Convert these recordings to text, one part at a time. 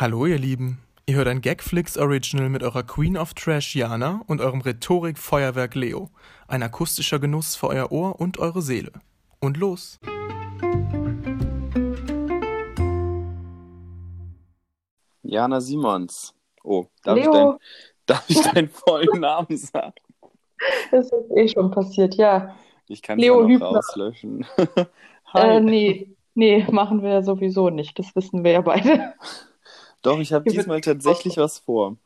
Hallo ihr Lieben, ihr hört ein Gagflix Original mit eurer Queen of Trash Jana und eurem Rhetorik-Feuerwerk Leo. Ein akustischer Genuss für euer Ohr und eure Seele. Und los! Jana Simons. Oh, darf, ich, Leo. dein, darf ich deinen vollen Namen sagen? Das ist eh schon passiert, ja. Ich kann Leo ja noch rauslöschen. Hi. Äh, nee, nee, machen wir ja sowieso nicht. Das wissen wir ja beide. Doch, ich habe diesmal tatsächlich was vor.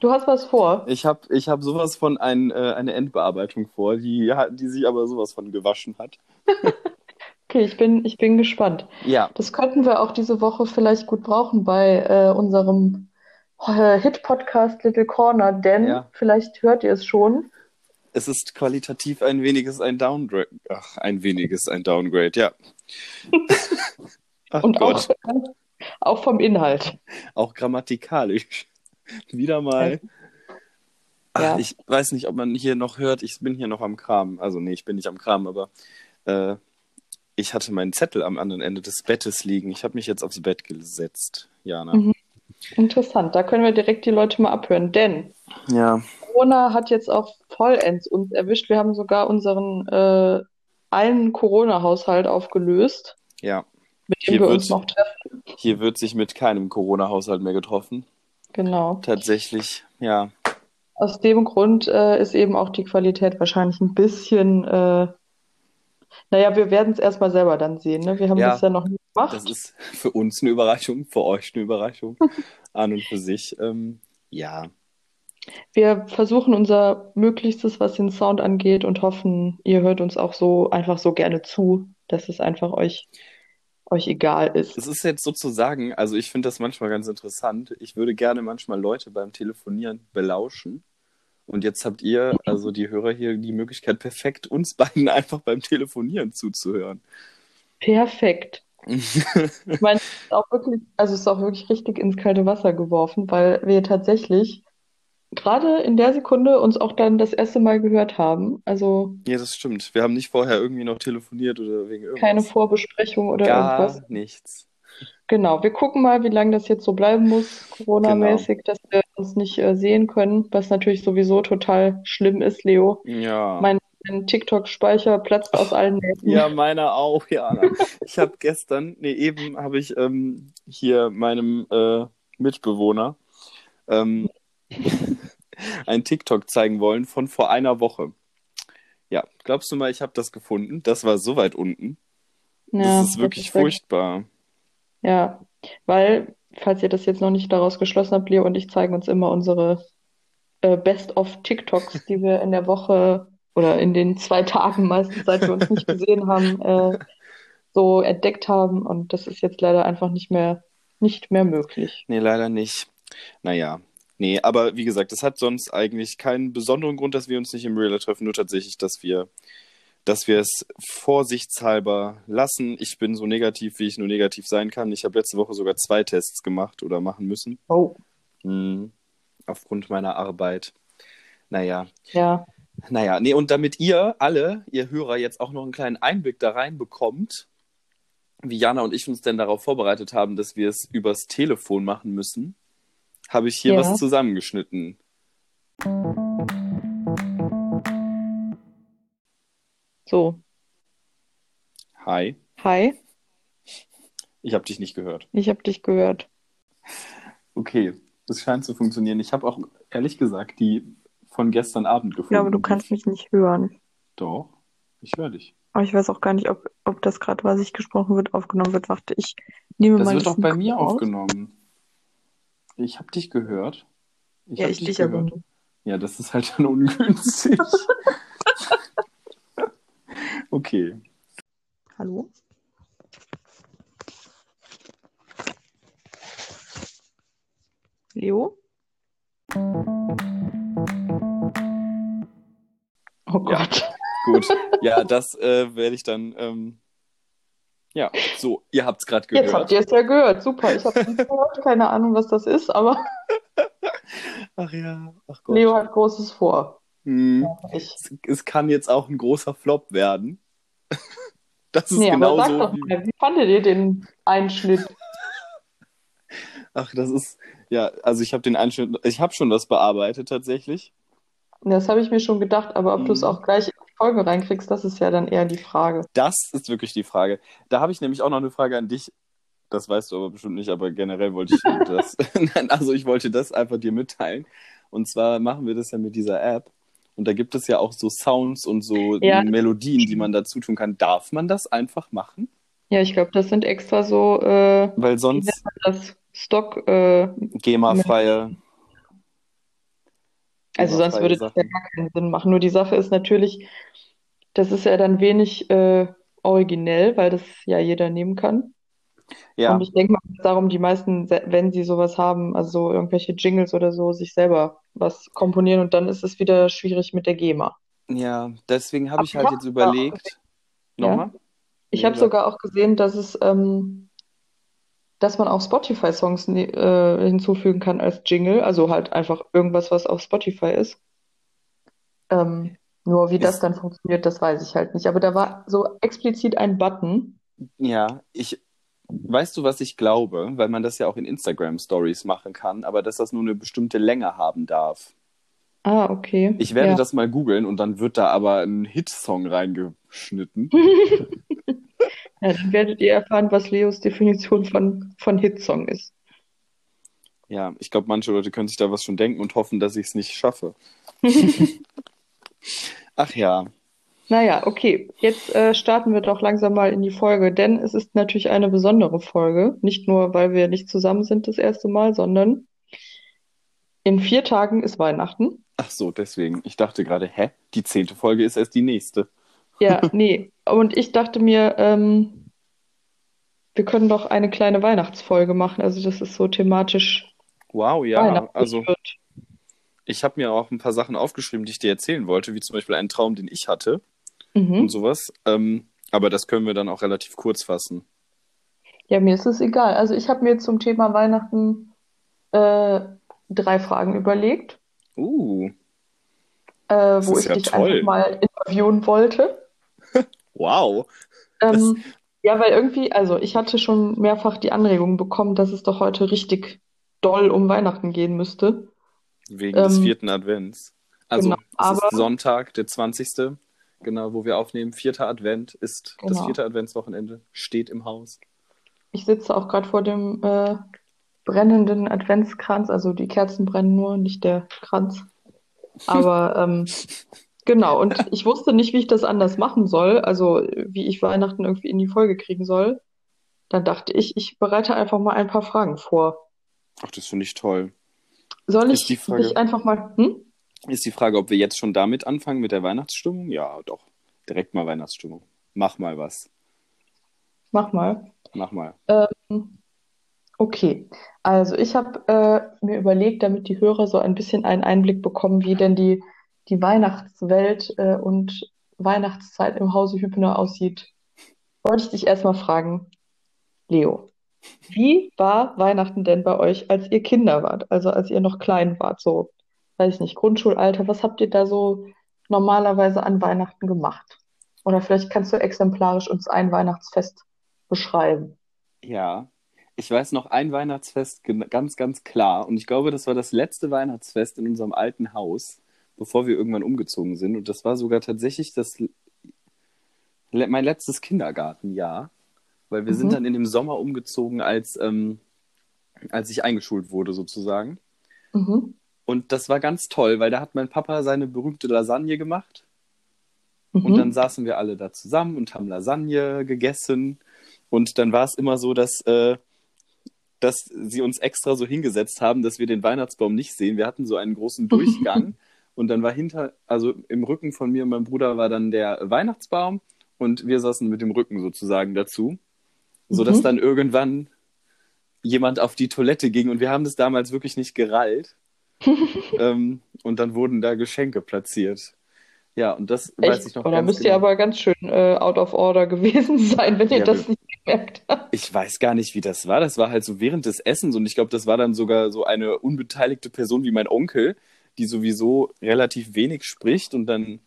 Du hast was vor. Ich habe ich hab sowas von ein, äh, eine Endbearbeitung vor, die, die sich aber sowas von gewaschen hat. Okay, ich bin, ich bin gespannt. Ja, Das könnten wir auch diese Woche vielleicht gut brauchen bei äh, unserem äh, Hit-Podcast Little Corner, denn Ja. vielleicht hört ihr es schon. es ist qualitativ ein weniges ein Downgrade. Ach, ein weniges ein Downgrade, ja. Ach Und Gott, auch, auch vom Inhalt. auch grammatikalisch. Wieder mal. Ach, Ja. ich weiß nicht, ob man hier noch hört. Ich bin hier noch am Kram. Also, nee, ich bin nicht am Kram, aber äh, ich hatte meinen Zettel am anderen Ende des Bettes liegen. Ich habe mich jetzt aufs Bett gesetzt, Jana. Mhm. Interessant, da können wir direkt die Leute mal abhören, denn Ja, Corona hat jetzt auch vollends uns erwischt. Wir haben sogar unseren äh, einen Corona-Haushalt aufgelöst, ja. Mit dem Hier wir wird- uns noch treffen. Hier wird sich mit keinem Corona-Haushalt mehr getroffen. Genau. Tatsächlich, ja. Aus dem Grund äh, ist eben auch die Qualität wahrscheinlich ein bisschen, äh, naja, wir werden es erstmal selber dann sehen. Ne? Wir haben Ja, das ja noch nie gemacht. Das ist für uns eine Überraschung, für euch eine Überraschung. An und für sich. Ähm, ja, Wir versuchen unser Möglichstes, was den Sound angeht, und hoffen, ihr hört uns auch so einfach so gerne zu, dass es einfach euch, euch egal ist. es ist jetzt sozusagen, also ich finde das manchmal ganz interessant. Ich würde gerne manchmal Leute beim Telefonieren belauschen. Und jetzt habt ihr, also die Hörer hier, die Möglichkeit, perfekt uns beiden einfach beim Telefonieren zuzuhören. Perfekt. Ich meine, es ist auch wirklich, also es ist auch wirklich richtig ins kalte Wasser geworfen, weil wir tatsächlich gerade in der Sekunde uns auch dann das erste Mal gehört haben. Also Ja, das stimmt. Wir haben nicht vorher irgendwie noch telefoniert oder wegen irgendwas. keine Vorbesprechung oder Gar irgendwas. nichts. Genau, wir gucken mal, wie lange das jetzt so bleiben muss, Corona-mäßig, dass wir uns nicht äh, sehen können, was natürlich sowieso total schlimm ist, Leo. Ja. Mein, mein TikTok-Speicher platzt aus allen Nähten. Ja, meiner auch, ja. Ich habe gestern, nee, eben habe ich ähm, hier meinem äh, Mitbewohner ähm, ein TikTok zeigen wollen von vor einer Woche. Ja, glaubst du mal, ich habe das gefunden? Das war so weit unten. Ja, Das ist wirklich ist wirklich- furchtbar. Ja, weil, falls ihr das jetzt noch nicht daraus geschlossen habt, Leo und ich zeigen uns immer unsere äh, Best-of-TikToks, die wir in der Woche oder in den zwei Tagen meistens, seit wir uns nicht gesehen haben, äh, so entdeckt haben. Und das ist jetzt leider einfach nicht mehr, nicht mehr möglich. Nee, leider nicht. Naja. Nee, aber wie gesagt, es hat sonst eigentlich keinen besonderen Grund, dass wir uns nicht im Real treffen, nur tatsächlich, dass wir, dass wir es vorsichtshalber lassen. Ich bin so negativ, wie ich nur negativ sein kann. Ich habe letzte Woche sogar zwei Tests gemacht oder machen müssen. Oh. Hm, aufgrund meiner Arbeit. Naja. Ja, Naja, nee, und damit ihr alle, ihr Hörer, jetzt auch noch einen kleinen Einblick da rein bekommt, wie Jana und ich uns denn darauf vorbereitet haben, dass wir es übers Telefon machen müssen, habe ich hier Ja. was zusammengeschnitten. so. Hi, Hi, ich habe dich nicht gehört. ich habe dich gehört. Okay, das scheint zu funktionieren. Ich habe auch ehrlich gesagt die von gestern Abend gefunden. Ja, aber du kannst mich nicht hören. Doch, ich höre dich. Aber ich weiß auch gar nicht, ob, ob das gerade, was ich gesprochen wird, aufgenommen wird. Warte, ich nehme Das mal wird das doch bei mir aus. aufgenommen. Ich habe dich gehört. Ich Ja, hab ich dich dich aber gehört. Ja, das ist halt dann ungünstig. okay. Hallo? Leo? Oh Ja. Gott. Gut. Ja, das äh, werde ich dann. Ähm... Ja, so, ihr habt es gerade Jetzt habt gehört. ihr es ja gehört. Super. Ich habe nicht gehört. Keine Ahnung, was das ist, aber Ach ja, ach Gott. Leo hat Großes vor. Hm. Ich. Es, es kann jetzt auch ein großer Flop werden. Das ist Nee, aber sag genauso doch wie. mal, wie fandet ihr den Einschnitt? Ach, das ist, ja, also ich habe den schon, ich habe schon was bearbeitet tatsächlich. Das habe ich mir schon gedacht, aber ob du es auch gleich Folge reinkriegst, das ist ja dann eher die Frage. Das ist wirklich die Frage. Da habe ich nämlich auch noch eine Frage an dich. Das weißt du aber bestimmt nicht, aber generell wollte ich das. Nein, also ich wollte das einfach dir mitteilen. Und zwar machen wir das ja mit dieser App. Und da gibt es ja auch so Sounds und so Ja. Melodien, die man dazu tun kann. Darf man das einfach machen? Ja, ich glaube, das sind extra so, äh, Weil sonst das? Stock, äh, GEMA-freie. Also sonst GEMA-freie würde das ja Sachen. gar keinen Sinn machen. Nur die Sache ist natürlich, das ist ja dann wenig äh, originell, weil das ja jeder nehmen kann. Ja, Und ich denke mal, darum die meisten, wenn sie sowas haben, also so irgendwelche Jingles oder so, sich selber was komponieren und dann ist es wieder schwierig mit der GEMA. ja, deswegen habe ich halt jetzt überlegt. gesehen, Nochmal? ich habe sogar auch gesehen, dass es, ähm, dass man auch Spotify-Songs äh, hinzufügen kann als Jingle, also halt einfach irgendwas, was auf Spotify ist. Ähm, nur wie das Ist, dann funktioniert, das weiß ich halt nicht. Aber da war so explizit ein Button. ja, ich, weißt du, was ich glaube? Weil man das ja auch in Instagram Stories machen kann, aber dass das nur eine bestimmte Länge haben darf. Ah, okay. Ich werde Ja. das mal googeln und dann wird da aber ein Hitsong reingeschnitten. Ja, dann werdet ihr erfahren, was Leos Definition von, von Hitsong ist. Ja, ich glaube, manche Leute können sich da was schon denken und hoffen, dass ich es nicht schaffe. Ach ja, Naja, okay. Jetzt äh, starten wir doch langsam mal in die Folge, denn es ist natürlich eine besondere Folge. Nicht nur, weil wir nicht zusammen sind das erste Mal, sondern in vier Tagen ist Weihnachten. Ach so, deswegen. Ich dachte gerade, hä? Die zehnte Folge ist erst die nächste. Ja, nee. Und ich dachte mir, ähm, wir können doch eine kleine Weihnachtsfolge machen. Also, dass es so thematisch Wow, ja, also wird. ich habe mir auch ein paar Sachen aufgeschrieben, die ich dir erzählen wollte, wie zum Beispiel einen Traum, den ich hatte und Mhm. sowas. Ähm, aber das können wir dann auch relativ kurz fassen. Ja, mir ist es egal. Also, ich habe mir zum Thema Weihnachten äh, drei Fragen überlegt, Uh, äh, das wo ich ja dich einfach toll. mal interviewen wollte. Wow. Das, Ähm, ja, weil irgendwie, also ich hatte schon mehrfach die Anregung bekommen, dass es doch heute richtig doll um Weihnachten gehen müsste. wegen des Ähm, vierten Advents. Also, genau, es ist Sonntag, der 20. Genau, wo wir aufnehmen. Vierter Advent ist das genau. vierte Adventswochenende, steht im Haus. Ich sitze auch gerade vor dem äh, brennenden Adventskranz, also die Kerzen brennen nur, nicht der Kranz. Aber ähm, genau, und ich wusste nicht, wie ich das anders machen soll, also wie ich Weihnachten irgendwie in die Folge kriegen soll. Dann dachte ich, ich bereite einfach mal ein paar Fragen vor. Ach, das finde ich toll. Soll ich Frage, dich einfach mal, hm? ist die Frage, ob wir jetzt schon damit anfangen mit der Weihnachtsstimmung? Ja, doch. Direkt mal Weihnachtsstimmung. Mach mal was. Mach mal. Mach mal. Ähm, okay, also ich habe äh, mir überlegt, damit die Hörer so ein bisschen einen Einblick bekommen, wie denn die, die Weihnachtswelt äh, und Weihnachtszeit im Hause Hübner aussieht, wollte ich dich erstmal fragen, Leo, wie war Weihnachten denn bei euch, als ihr Kinder wart, also als ihr noch klein wart, so, weiß ich nicht, Grundschulalter, was habt ihr da so normalerweise an Weihnachten gemacht? Oder vielleicht kannst du exemplarisch uns ein Weihnachtsfest beschreiben. Ja, ich weiß noch ein Weihnachtsfest ganz, ganz klar. Und ich glaube, das war das letzte Weihnachtsfest in unserem alten Haus, bevor wir irgendwann umgezogen sind. Und das war sogar tatsächlich das, mein letztes Kindergartenjahr, weil wir sind Mhm. dann in dem Sommer umgezogen, als, ähm, als ich eingeschult wurde, sozusagen. Mhm. Und das war ganz toll, weil da hat mein Papa seine berühmte Lasagne gemacht. Und dann Mhm. saßen wir alle da zusammen und haben Lasagne gegessen. Und dann war es immer so, dass, äh, dass sie uns extra so hingesetzt haben, dass wir den Weihnachtsbaum nicht sehen. Wir hatten so einen großen Durchgang. und dann war hinter, also im Rücken von mir und meinem Bruder war dann der Weihnachtsbaum. Und wir saßen mit dem Rücken sozusagen dazu. Sodass Mhm. dann irgendwann jemand auf die Toilette ging. Und wir haben das damals wirklich nicht gerallt. ähm, und dann wurden da Geschenke platziert. Ja, und das weiß ich Echt? noch Oh, da müsst ihr genau. aber ganz schön äh, out of order gewesen sein, wenn ihr Ja, das nicht gemerkt habt. ich weiß gar nicht, wie das war. Das war halt so während des Essens und ich glaube, das war dann sogar so eine unbeteiligte Person wie mein Onkel, die sowieso relativ wenig spricht und dann,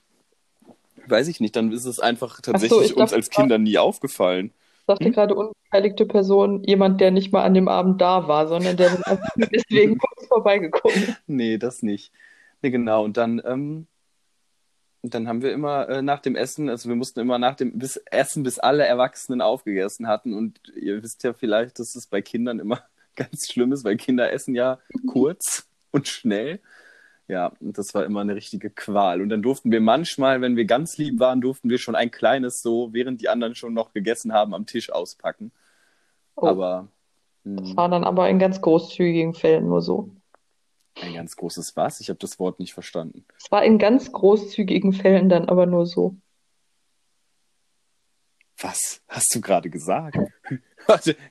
weiß ich nicht, dann ist es einfach Ach so, tatsächlich ich uns dachte, als Kinder nie aufgefallen. sagte Hm? gerade unbeteiligte Person jemand, der nicht mal an dem Abend da war, sondern der deswegen kurz vorbeigekommen. Nee, das nicht. Nee, genau. Und dann, ähm, und dann haben wir immer äh, nach dem Essen, also wir mussten immer nach dem bis Essen, bis alle Erwachsenen aufgegessen hatten. Und ihr wisst ja vielleicht, dass es bei Kindern immer ganz schlimm ist, weil Kinder essen ja kurz und schnell. Ja, und das war immer eine richtige Qual. Und dann durften wir manchmal, wenn wir ganz lieb waren, durften wir schon ein kleines so, während die anderen schon noch gegessen haben, am Tisch auspacken. Oh, Aber das mh, war dann aber in ganz großzügigen Fällen nur so. Ein ganz großes Was? Ich habe das Wort nicht verstanden. Es war in ganz großzügigen Fällen dann aber nur so. Was hast du gerade gesagt?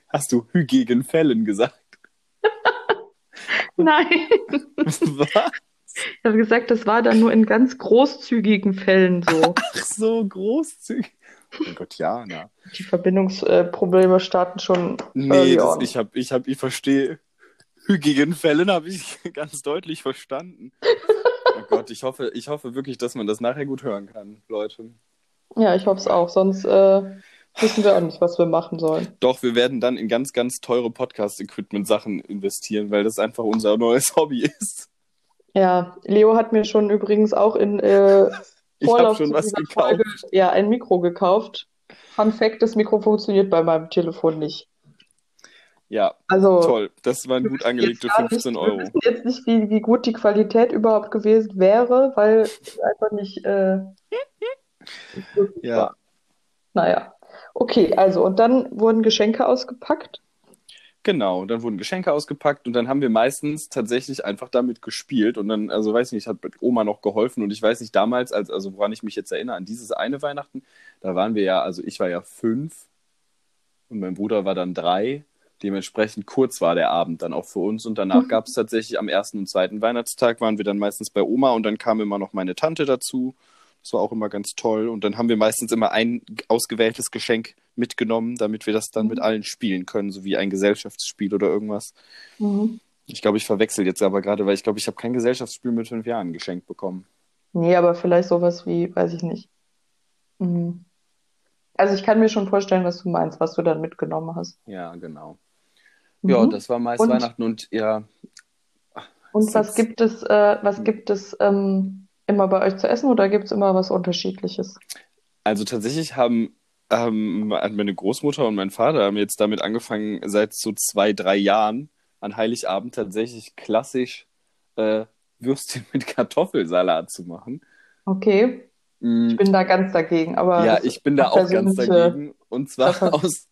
Hast du hügigen Fällen gesagt? Nein, Was? ich habe gesagt, das war dann nur in ganz großzügigen Fällen so. Ach so, großzügig. Oh mein Gott, ja, na. Die Verbindungsprobleme starten schon Nee, das, ich hab, ich hab, ich verstehe. Hügigen Fällen habe ich ganz deutlich verstanden. Oh Gott, ich hoffe, ich hoffe wirklich, dass man das nachher gut hören kann, Leute. Ja, ich hoffe es auch. Sonst äh, wissen wir auch nicht, was wir machen sollen. Doch, wir werden dann in ganz, ganz teure Podcast-Equipment-Sachen investieren, weil das einfach unser neues Hobby ist. Ja, Leo hat mir schon übrigens auch in äh, Vorlauf schon zu was dieser gekauft. Folge ja ein Mikro gekauft. Fun Fact, das Mikro funktioniert bei meinem Telefon nicht. Ja, Also toll. Das waren gut angelegte jetzt gar 15 nicht, Euro. wir wissen jetzt nicht, wie, wie gut die Qualität überhaupt gewesen wäre, weil es einfach nicht, äh, nicht Ja. war. Naja. Okay, also und dann wurden Geschenke ausgepackt. Genau, dann wurden Geschenke ausgepackt und dann haben wir meistens tatsächlich einfach damit gespielt und dann, also weiß nicht, hat Oma noch geholfen und ich weiß nicht, damals, als, also woran ich mich jetzt erinnere, an dieses eine Weihnachten, da waren wir ja, also ich war ja fünf und mein Bruder war dann drei, dementsprechend kurz war der Abend dann auch für uns und danach Mhm. gab es tatsächlich am ersten und zweiten Weihnachtstag waren wir dann meistens bei Oma und dann kam immer noch meine Tante dazu. Das war auch immer ganz toll. Und dann haben wir meistens immer ein ausgewähltes Geschenk mitgenommen, damit wir das dann mit Mhm. allen spielen können, so wie ein Gesellschaftsspiel oder irgendwas. Mhm. Ich glaube, ich verwechsel jetzt aber gerade, weil ich glaube, ich habe kein Gesellschaftsspiel mit fünf Jahren geschenkt bekommen. Nee, aber vielleicht sowas wie, weiß ich nicht. Mhm. Also ich kann mir schon vorstellen, was du meinst, was du dann mitgenommen hast. Ja, genau. Ja, Mhm. das war meist Und- Weihnachten und ja, Und was ist- gibt es, äh, was gibt es ähm, immer bei euch zu essen oder gibt es immer was Unterschiedliches? also tatsächlich haben ähm, meine Großmutter und mein Vater haben jetzt damit angefangen, seit so zwei, drei Jahren an Heiligabend tatsächlich klassisch äh, Würstchen mit Kartoffelsalat zu machen. Okay, ich bin da ganz dagegen, aber Ja, ich bin da auch ganz dagegen. Und zwar aus,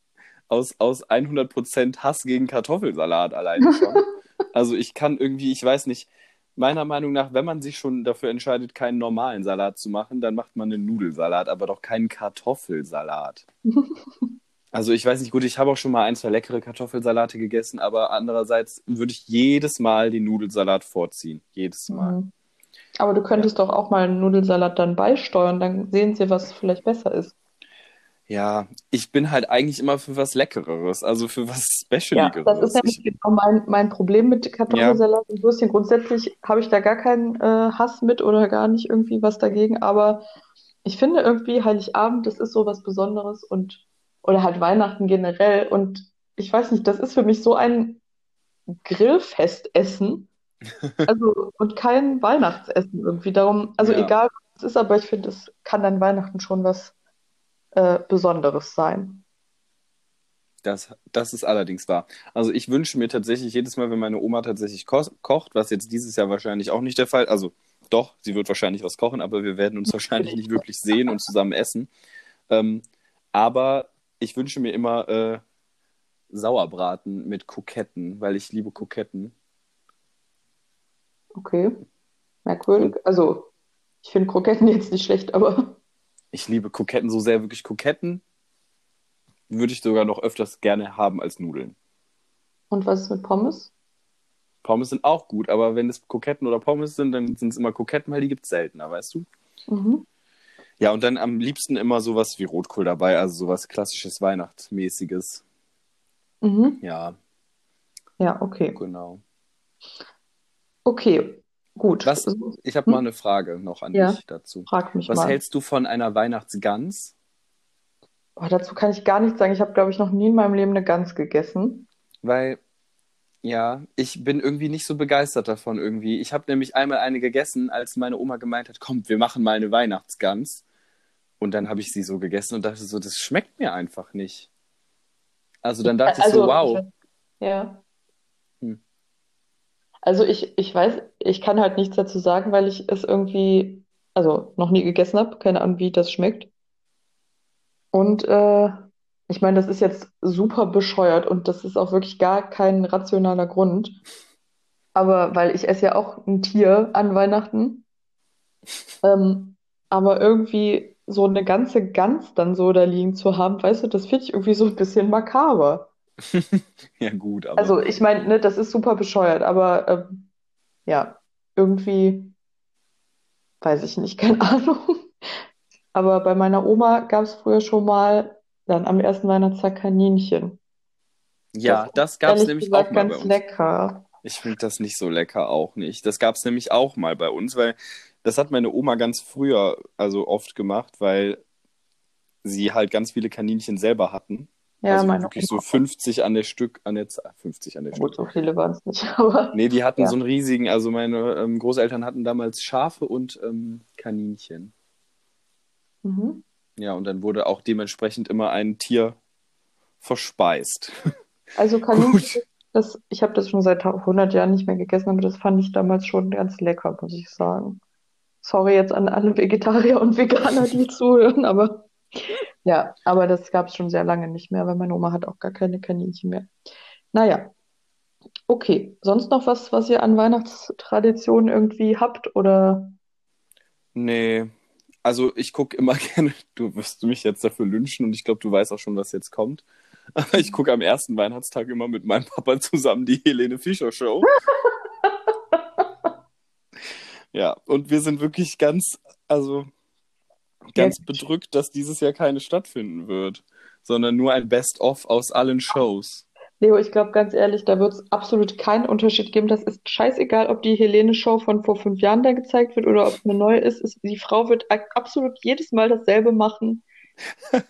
aus, aus 100% Hass gegen Kartoffelsalat alleine schon. Also ich kann irgendwie, ich weiß nicht, meiner Meinung nach, wenn man sich schon dafür entscheidet, keinen normalen Salat zu machen, dann macht man einen Nudelsalat, aber doch keinen Kartoffelsalat. Also ich weiß nicht, gut, ich habe auch schon mal ein, zwei leckere Kartoffelsalate gegessen, aber andererseits würde ich jedes Mal den Nudelsalat vorziehen. Jedes Mal. Mhm. Aber du könntest doch auch mal einen Nudelsalat dann beisteuern, dann sehen sie, was vielleicht besser ist. Ja, ich bin halt eigentlich immer für was Leckereres, also für was Ja, das ist Specialigeres. nämlich Ich, genau mein, mein Problem mit ja, Kartoffelsalat und Würstchen. Grundsätzlich habe ich da gar keinen äh, Hass mit oder gar nicht irgendwie was dagegen, aber ich finde irgendwie Heiligabend, das ist so was Besonderes und oder halt Weihnachten generell und ich weiß nicht, das ist für mich so ein Grillfestessen, also und kein Weihnachtsessen irgendwie. Darum, also ja, egal was es ist, aber ich finde, es kann dann Weihnachten schon was äh, Besonderes sein. das, das ist allerdings wahr. Also ich wünsche mir tatsächlich jedes Mal, wenn meine Oma tatsächlich ko kocht, was jetzt dieses Jahr wahrscheinlich auch nicht der Fall, also doch, sie wird wahrscheinlich was kochen, aber wir werden uns wahrscheinlich nicht wirklich sehen und zusammen essen. Ähm, aber ich wünsche mir immer äh, Sauerbraten mit Kroketten, weil ich liebe Kroketten. Okay, merkwürdig. Und Also, ich finde Kroketten jetzt nicht schlecht, aber ich liebe Kroketten so sehr, wirklich Kroketten würde ich sogar noch öfters gerne haben als Nudeln. und was ist mit Pommes? Pommes sind auch gut, aber wenn es Kroketten oder Pommes sind, dann sind es immer Kroketten, weil die gibt es seltener, weißt du? Mhm. Ja, und dann am liebsten immer sowas wie Rotkohl dabei, also sowas klassisches Weihnachtsmäßiges. Mhm. Ja, Ja, okay. genau. Okay, gut. Was, ich habe mal Hm? eine Frage noch an Ja, dich dazu. frag mich Was mal. hältst du von einer Weihnachtsgans? Oh, dazu kann ich gar nichts sagen. Ich habe, glaube ich, noch nie in meinem Leben eine Gans gegessen. Weil, ja, ich bin irgendwie nicht so begeistert davon irgendwie. Ich habe nämlich einmal eine gegessen, als meine Oma gemeint hat, komm, wir machen mal eine Weihnachtsgans. Und dann habe ich sie so gegessen und dachte so, das schmeckt mir einfach nicht. Also dann dachte ich so, Also, wow. ja. Hm. Also ich, ich weiß, ich kann halt nichts dazu sagen, weil ich es irgendwie, also noch nie gegessen habe, keine Ahnung, wie das schmeckt. Und äh, ich meine, das ist jetzt super bescheuert und das ist auch wirklich gar kein rationaler Grund. Aber weil ich esse ja auch ein Tier an Weihnachten. Ähm, aber irgendwie so eine ganze Gans dann so da liegen zu haben, weißt du, das finde ich irgendwie so ein bisschen makaber. Ja, gut, aber. Also ich meine, ne, das ist super bescheuert, aber ähm, ja, irgendwie weiß ich nicht, keine Ahnung. Aber bei meiner Oma gab es früher schon mal dann am ersten Weihnachtstag Kaninchen. ja, Das das gab es nämlich gesagt auch mal bei ganz uns. lecker. Ich finde das nicht so lecker, auch nicht. Das gab es nämlich auch mal bei uns, weil das hat meine Oma ganz früher, also oft gemacht, weil sie halt ganz viele Kaninchen selber hatten. Ja, Also meine wirklich so Oma. 50 an der Stück, an der Zahl, 50 an der Stück. So viele waren es nicht, aber Nee, die hatten Ja. so einen riesigen, also meine ähm, Großeltern hatten damals Schafe und ähm, Kaninchen. mhm. Ja, und dann wurde auch dementsprechend immer ein Tier verspeist. Also. Kaninchen, das, ich habe das schon seit 100 Jahren nicht mehr gegessen, aber das fand ich damals schon ganz lecker, muss ich sagen. Sorry jetzt an alle Vegetarier und Veganer, die zuhören, aber ja, aber das gab es schon sehr lange nicht mehr, weil meine Oma hat auch gar keine Kaninchen mehr. Naja, okay. Sonst noch was, was ihr an Weihnachtstraditionen irgendwie habt oder? Nee, also ich gucke immer gerne, du wirst mich jetzt dafür lynchen und ich glaube, du weißt auch schon, was jetzt kommt. Aber ich gucke am ersten Weihnachtstag immer mit meinem Papa zusammen die Helene Fischer Show. Ja, und wir sind wirklich ganz, also ganz bedrückt, dass dieses Jahr keine stattfinden wird, sondern nur ein Best-of aus allen Shows. Leo, ich glaube ganz ehrlich, da wird es absolut keinen Unterschied geben. Das ist scheißegal, ob die Helene-Show von vor fünf Jahren da gezeigt wird oder ob es eine neue ist. Es, die Frau wird absolut jedes Mal dasselbe machen.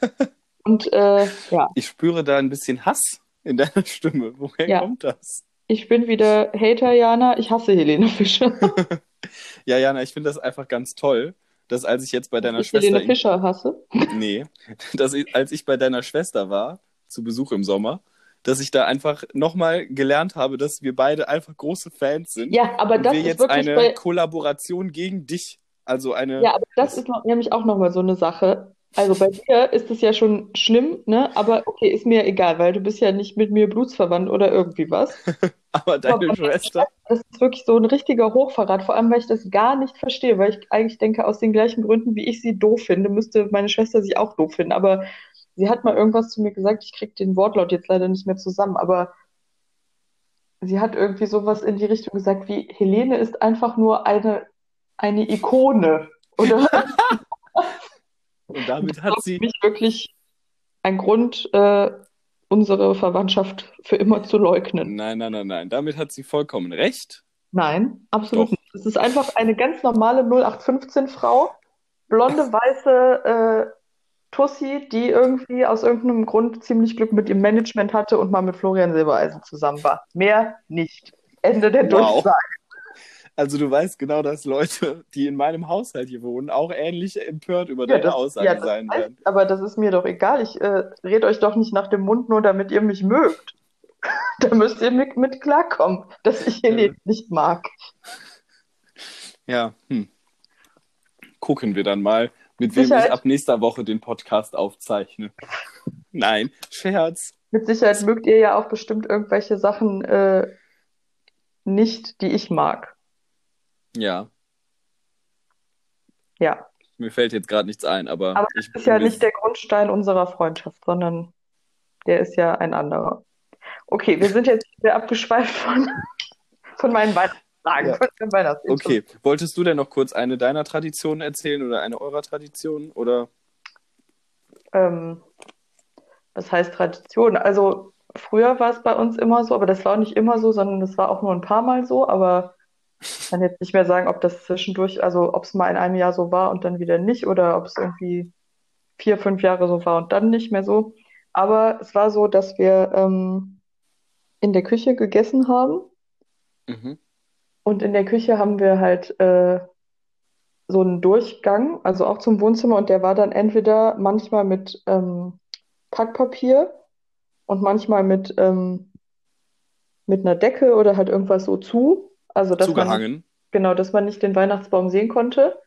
Und äh, ja, Ich spüre da ein bisschen Hass in deiner Stimme. Woher Ja. kommt das? ich bin wieder Hater, Jana. Ich hasse Helene Fischer. Ja, Jana, ich finde das einfach ganz toll, dass als ich jetzt bei deiner Ich Schwester Helene Fischer hasse. Nee, dass ich, als ich bei deiner Schwester war, zu Besuch im Sommer, dass ich da einfach nochmal gelernt habe, dass wir beide einfach große Fans sind Ja, aber das wir ist jetzt wirklich eine bei, Kollaboration gegen dich, also eine, ja, aber das das- ist noch, nämlich auch nochmal so eine Sache. Also bei dir ist es ja schon schlimm, ne? Aber okay, ist mir egal, weil du bist ja nicht mit mir blutsverwandt oder irgendwie was. aber deine Aber- Schwester, Das ist wirklich so ein richtiger Hochverrat, vor allem weil ich das gar nicht verstehe, weil ich eigentlich denke, aus den gleichen Gründen, wie ich sie doof finde, müsste meine Schwester sie auch doof finden. Aber sie hat mal irgendwas zu mir gesagt, ich kriege den Wortlaut jetzt leider nicht mehr zusammen, aber sie hat irgendwie sowas in die Richtung gesagt, wie Helene ist einfach nur eine, eine Ikone. Oder und damit das hat ist sie, mich wirklich ein Grund, äh, unsere Verwandtschaft für immer zu leugnen. nein, nein, nein, nein, damit hat sie vollkommen recht. Nein, absolut Doch. nicht. Es ist einfach eine ganz normale 0815-Frau, blonde, weiße äh, Tussi, die irgendwie aus irgendeinem Grund ziemlich Glück mit ihrem Management hatte und mal mit Florian Silbereisen zusammen war. Mehr nicht. Ende der Wow. Durchsage. Also du weißt genau, dass Leute, die in meinem Haushalt hier wohnen, auch ähnlich empört über Ja, deine das, Aussagen ja, sein weiß werden. aber das ist mir doch egal. Ich äh, red euch doch nicht nach dem Mund, nur damit ihr mich mögt. Da müsst ihr mit, mit klarkommen, dass ich Helene nicht mag. Ja, hm. Gucken wir dann mal, mit wem ich Sicherheit. ab nächster Woche den Podcast aufzeichne. Nein, Scherz. Mit Sicherheit mögt ihr ja auch bestimmt irgendwelche Sachen äh, nicht, die ich mag. Ja, Ja, mir fällt jetzt gerade nichts ein, aber, aber das ist ja nicht der Grundstein unserer Freundschaft, sondern der ist ja ein anderer. Okay, wir sind jetzt wieder abgeschweift von, von meinen Weihnachtstagen, Ja. Okay, wolltest du denn noch kurz eine deiner Traditionen erzählen oder eine eurer Traditionen? Oder Ähm, was heißt Tradition? Also früher war es bei uns immer so, aber das war auch nicht immer so, sondern das war auch nur ein paar Mal so, aber ich kann jetzt nicht mehr sagen, ob das zwischendurch, also ob es mal in einem Jahr so war und dann wieder nicht oder ob es irgendwie vier, fünf Jahre so war und dann nicht mehr so. Aber es war so, dass wir ähm, in der Küche gegessen haben Mhm. und in der Küche haben wir halt äh, so einen Durchgang, also auch zum Wohnzimmer und der war dann entweder manchmal mit ähm, Packpapier und manchmal mit, ähm, mit einer Decke oder halt irgendwas so zu. Also dass man Zugehangen. Genau, dass man nicht den Weihnachtsbaum sehen konnte.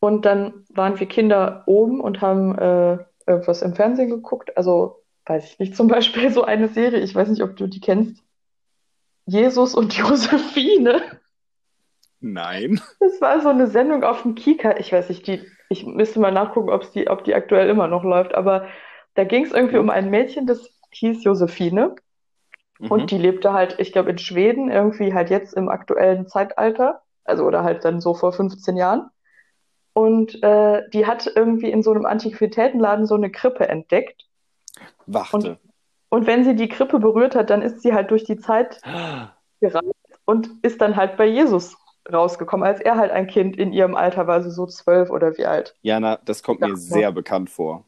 Und dann waren wir Kinder oben und haben äh, irgendwas im Fernsehen geguckt. Also, weiß ich nicht, zum Beispiel so eine Serie, ich weiß nicht, ob du die kennst. Jesus und Josephine. Nein. Das war so eine Sendung auf dem Kika. Ich weiß nicht, die, ich müsste mal nachgucken, ob's die, ob die aktuell immer noch läuft. Aber da ging es irgendwie um ein Mädchen, das hieß Josephine. Mhm. Und die lebte halt, ich glaube, in Schweden, irgendwie halt jetzt im aktuellen Zeitalter, also oder halt dann so vor 15 Jahren. Und äh, die hat irgendwie in so einem Antiquitätenladen so eine Krippe entdeckt. Warte. Und wenn sie die Krippe berührt hat, dann ist sie halt durch die Zeit gereist und ist dann halt bei Jesus rausgekommen, als er halt ein Kind in ihrem Alter war, also so zwölf oder wie alt. Jana, das kommt Ja. mir sehr bekannt vor.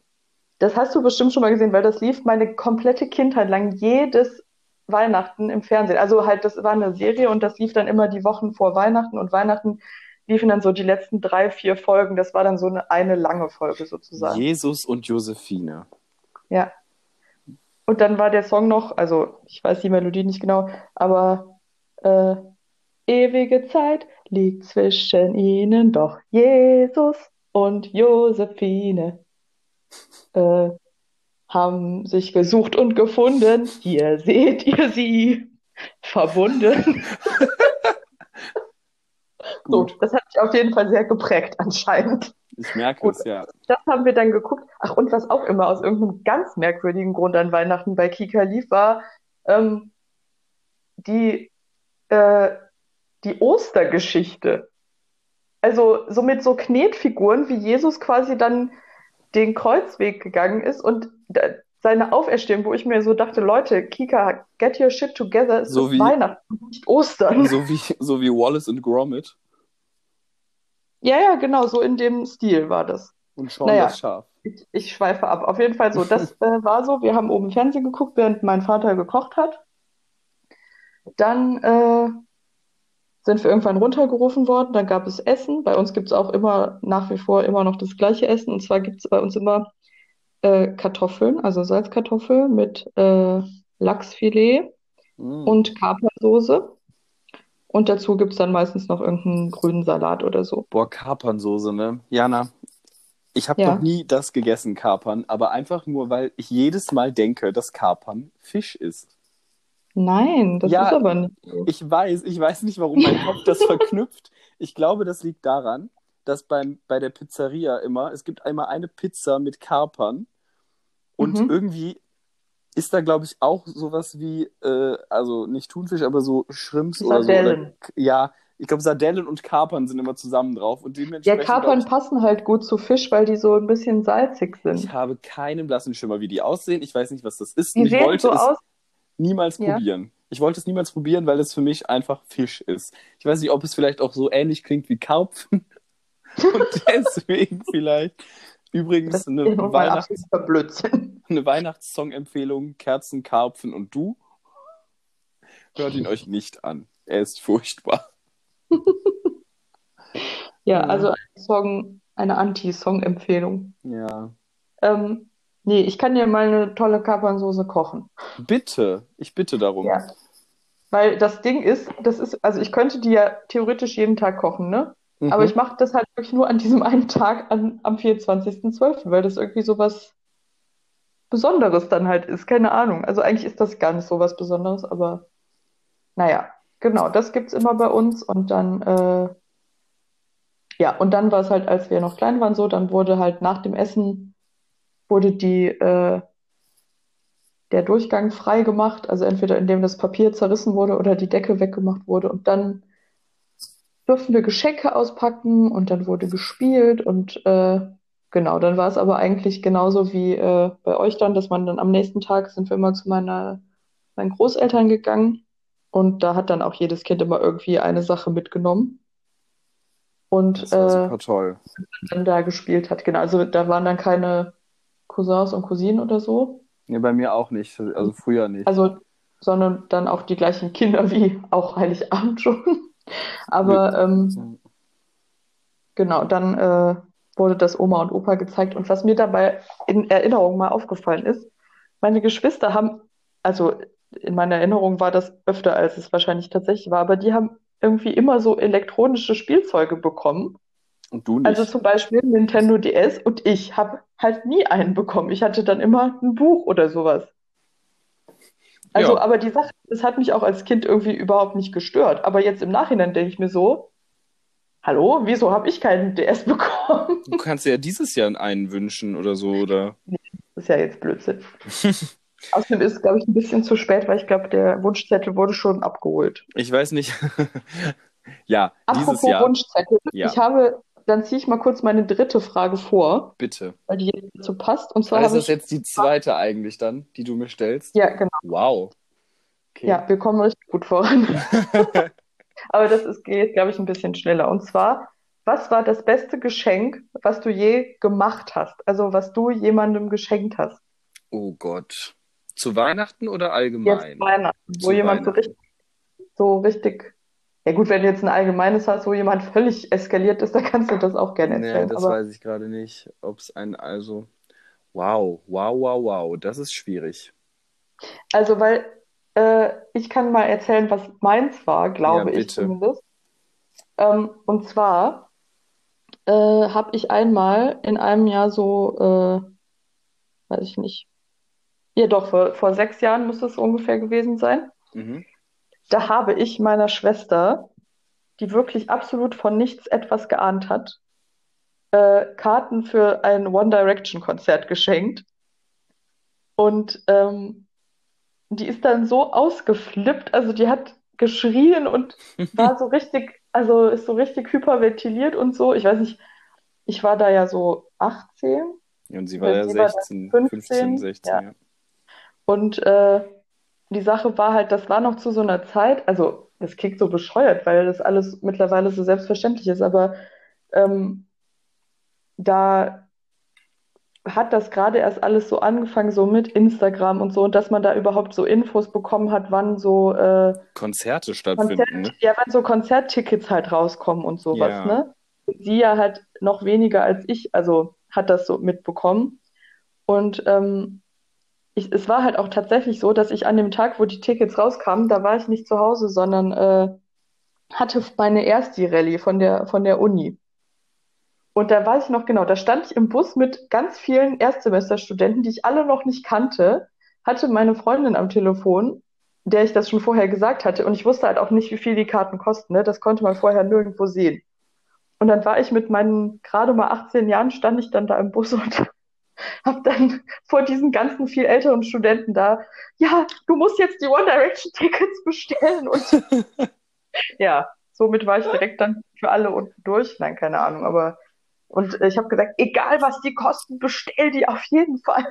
Das hast du bestimmt schon mal gesehen, weil das lief meine komplette Kindheit lang jedes Weihnachten im Fernsehen. Also halt, das war eine Serie und das lief dann immer die Wochen vor Weihnachten und Weihnachten liefen dann so die letzten drei, vier Folgen. Das war dann so eine, eine lange Folge sozusagen. Jesus und Josephine. Ja. Und dann war der Song noch, also ich weiß die Melodie nicht genau, aber äh, ewige Zeit liegt zwischen ihnen, doch Jesus und Josephine äh, haben sich gesucht und gefunden. Hier seht ihr sie verbunden. So, Gut. das hat mich auf jeden Fall sehr geprägt anscheinend. Ich merke Gut. es, ja. Das haben wir dann geguckt. Ach, und was auch immer aus irgendeinem ganz merkwürdigen Grund an Weihnachten bei Kika lief, war ähm, die, äh, die Ostergeschichte. Also so mit so Knetfiguren, wie Jesus quasi dann den Kreuzweg gegangen ist und da, seine Auferstehung, wo ich mir so dachte, Leute, Kika, get your shit together, es So ist wie- Weihnachten, nicht Ostern. So wie, so wie Wallace und Gromit Ja, ja, genau, so in dem Stil war das. und Sean Naja. das Schaf. Ich, ich schweife ab. Auf jeden Fall so. Das äh, war so. Wir haben oben Fernsehen geguckt, während mein Vater gekocht hat. Dann äh, sind wir irgendwann runtergerufen worden. Dann gab es Essen. Bei uns gibt es auch immer nach wie vor immer noch das gleiche Essen. Und zwar gibt es bei uns immer äh, Kartoffeln, also Salzkartoffeln mit äh, Lachsfilet Mm. und Kapersoße. Und dazu gibt es dann meistens noch irgendeinen grünen Salat oder so. Boah, Kapernsoße, ne? Jana, ich habe Ja. noch nie das gegessen, Kapern, aber einfach nur, weil ich jedes Mal denke, dass Kapern Fisch ist. Nein, das Ja. ist aber nicht so. Ich weiß, ich weiß nicht, warum mein Kopf das verknüpft. Ich glaube, das liegt daran, dass beim, bei der Pizzeria immer, es gibt einmal eine Pizza mit Kapern und Mhm. irgendwie ist da, glaube ich, auch sowas wie, äh, also nicht Thunfisch, aber so Shrimps oder so. Sardellen. Oder, ja, ich glaube, Sardellen und Kapern sind immer zusammen drauf. Und Ja, dementsprechend, Kapern ich, passen halt gut zu Fisch, weil die so ein bisschen salzig ich sind. habe keinen blassen Schimmer, wie die aussehen. Ich weiß nicht, was das ist. Die ich sehen wollte so es aus. Niemals Ja. probieren. Ich wollte es niemals probieren, weil es für mich einfach Fisch ist. Ich weiß nicht, ob es vielleicht auch so ähnlich klingt wie Karpfen. Und deswegen vielleicht. Übrigens eine, Weihnachts eine Weihnachtssong-Empfehlung: Kerzen, Karpfen und du. Hört ihn euch nicht an. Er ist furchtbar. Ja, Ja. also ein Song, eine Anti-Song-Empfehlung. Ja. Ähm, nee, ich kann dir mal eine tolle Kapernsoße kochen. Bitte, ich bitte darum. Ja. Weil das Ding ist, das ist, also ich könnte die ja theoretisch jeden Tag kochen, ne? Mhm. Aber ich mache das halt wirklich nur an diesem einen Tag an, am 24.12., weil das irgendwie so was Besonderes dann halt ist. Keine Ahnung. Also eigentlich ist das gar nicht so was Besonderes, aber naja, genau, das gibt's immer bei uns und dann, äh, ja, und dann war es halt, als wir noch klein waren, so, dann wurde halt nach dem Essen, wurde die, äh, der Durchgang frei gemacht, also entweder indem das Papier zerrissen wurde oder die Decke weggemacht wurde und dann durften wir Geschenke auspacken und dann wurde gespielt und äh, genau, dann war es aber eigentlich genauso wie äh, bei euch dann, dass man dann am nächsten Tag sind wir immer zu meiner, meinen Großeltern gegangen und da hat dann auch jedes Kind immer irgendwie eine Sache mitgenommen. und Das war äh, super toll. dann da gespielt hat. Genau, also da waren dann keine Cousins und Cousinen oder so. Nee, bei mir auch nicht. Also früher nicht. Also, sondern dann auch die gleichen Kinder wie auch Heiligabend schon. Aber ähm, genau, dann äh, wurde das Oma und Opa gezeigt. Und was mir dabei in Erinnerung mal aufgefallen ist, meine Geschwister haben, also in meiner Erinnerung war das öfter, als es wahrscheinlich tatsächlich war, aber die haben irgendwie immer so elektronische Spielzeuge bekommen. Und du nicht. Also zum Beispiel Nintendo DS und ich habe halt nie einen bekommen. Ich hatte dann immer ein Buch oder sowas. Also, Ja. aber die Sache, das hat mich auch als Kind irgendwie überhaupt nicht gestört. Aber jetzt im Nachhinein denke ich mir so, hallo, wieso habe ich keinen DS bekommen? Du kannst dir ja dieses Jahr einen wünschen oder so, oder? Das ist ja jetzt Blödsinn. Außerdem ist es, glaube ich, ein bisschen zu spät, weil ich glaube, der Wunschzettel wurde schon abgeholt. Ich weiß nicht. Ja, dieses Apropos Jahr, Wunschzettel, Ja. ich habe, dann ziehe ich mal kurz meine dritte Frage vor, bitte. weil die jetzt dazu passt. Und zwar Ist habe das jetzt die zweite eigentlich dann, die du mir stellst? ja, genau. Wow. Okay. Ja, wir kommen richtig gut voran. Aber das ist, geht, glaube ich, ein bisschen schneller. Und zwar, was war das beste Geschenk, was du je gemacht hast? Also, was du jemandem geschenkt hast? Oh Gott. Zu Weihnachten oder Jetzt allgemein? Weihnachten, wo Zu jemand so Weihnachten. richtig, so richtig, ja gut, wenn du jetzt ein allgemeines hast, wo jemand völlig eskaliert ist, dann kannst du das auch gerne Nee, erzählen. das Aber weiß ich gerade nicht. Ob es ein, also. Wow, wow, wow, wow. Das ist schwierig. also, weil äh, ich kann mal erzählen, was meins war, glaube Ja, ich zumindest. Ähm, und zwar äh, habe ich einmal in einem Jahr so, äh, weiß ich nicht, ja doch, vor, vor sechs Jahren muss es ungefähr gewesen sein. Mhm. Da habe ich meiner Schwester, die wirklich absolut von nichts etwas geahnt hat, äh, Karten für ein One Direction Konzert geschenkt. Und ähm, die ist dann so ausgeflippt, also die hat geschrien und war so richtig, also ist so richtig hyperventiliert und so. Ich weiß nicht, ich war da ja so 18 Und sie war Ja, ja sie war 16, 15, 15, 16, ja. ja. Und äh, die Sache war halt, das war noch zu so einer Zeit, also das klingt so bescheuert, weil das alles mittlerweile so selbstverständlich ist, aber ähm, da hat das gerade erst alles so angefangen, so mit Instagram und so, und dass man da überhaupt so Infos bekommen hat, wann so äh, Konzerte Konzert, stattfinden, ne? ja, wann so Konzerttickets halt rauskommen und sowas, Ja. ne? Sie ja halt noch weniger als ich, also hat das so mitbekommen. Und ähm, ich, es war halt auch tatsächlich so, dass ich an dem Tag, wo die Tickets rauskamen, da war ich nicht zu Hause, sondern äh, hatte meine Ersti-Rallye von der, von der Uni. Und da weiß ich noch genau, da stand ich im Bus mit ganz vielen Erstsemesterstudenten, die ich alle noch nicht kannte, hatte meine Freundin am Telefon, der ich das schon vorher gesagt hatte. Und ich wusste halt auch nicht, wie viel die Karten kosten. Ne? Das konnte man vorher nirgendwo sehen. Und dann war ich mit meinen gerade mal 18 Jahren, stand ich dann da im Bus und habe dann vor diesen ganzen viel älteren Studenten da, ja, du musst jetzt die One Direction Tickets bestellen. Und ja, somit war ich direkt dann für alle unten durch. Nein, keine Ahnung, aber und ich habe gesagt, egal was die kosten, bestell die auf jeden Fall.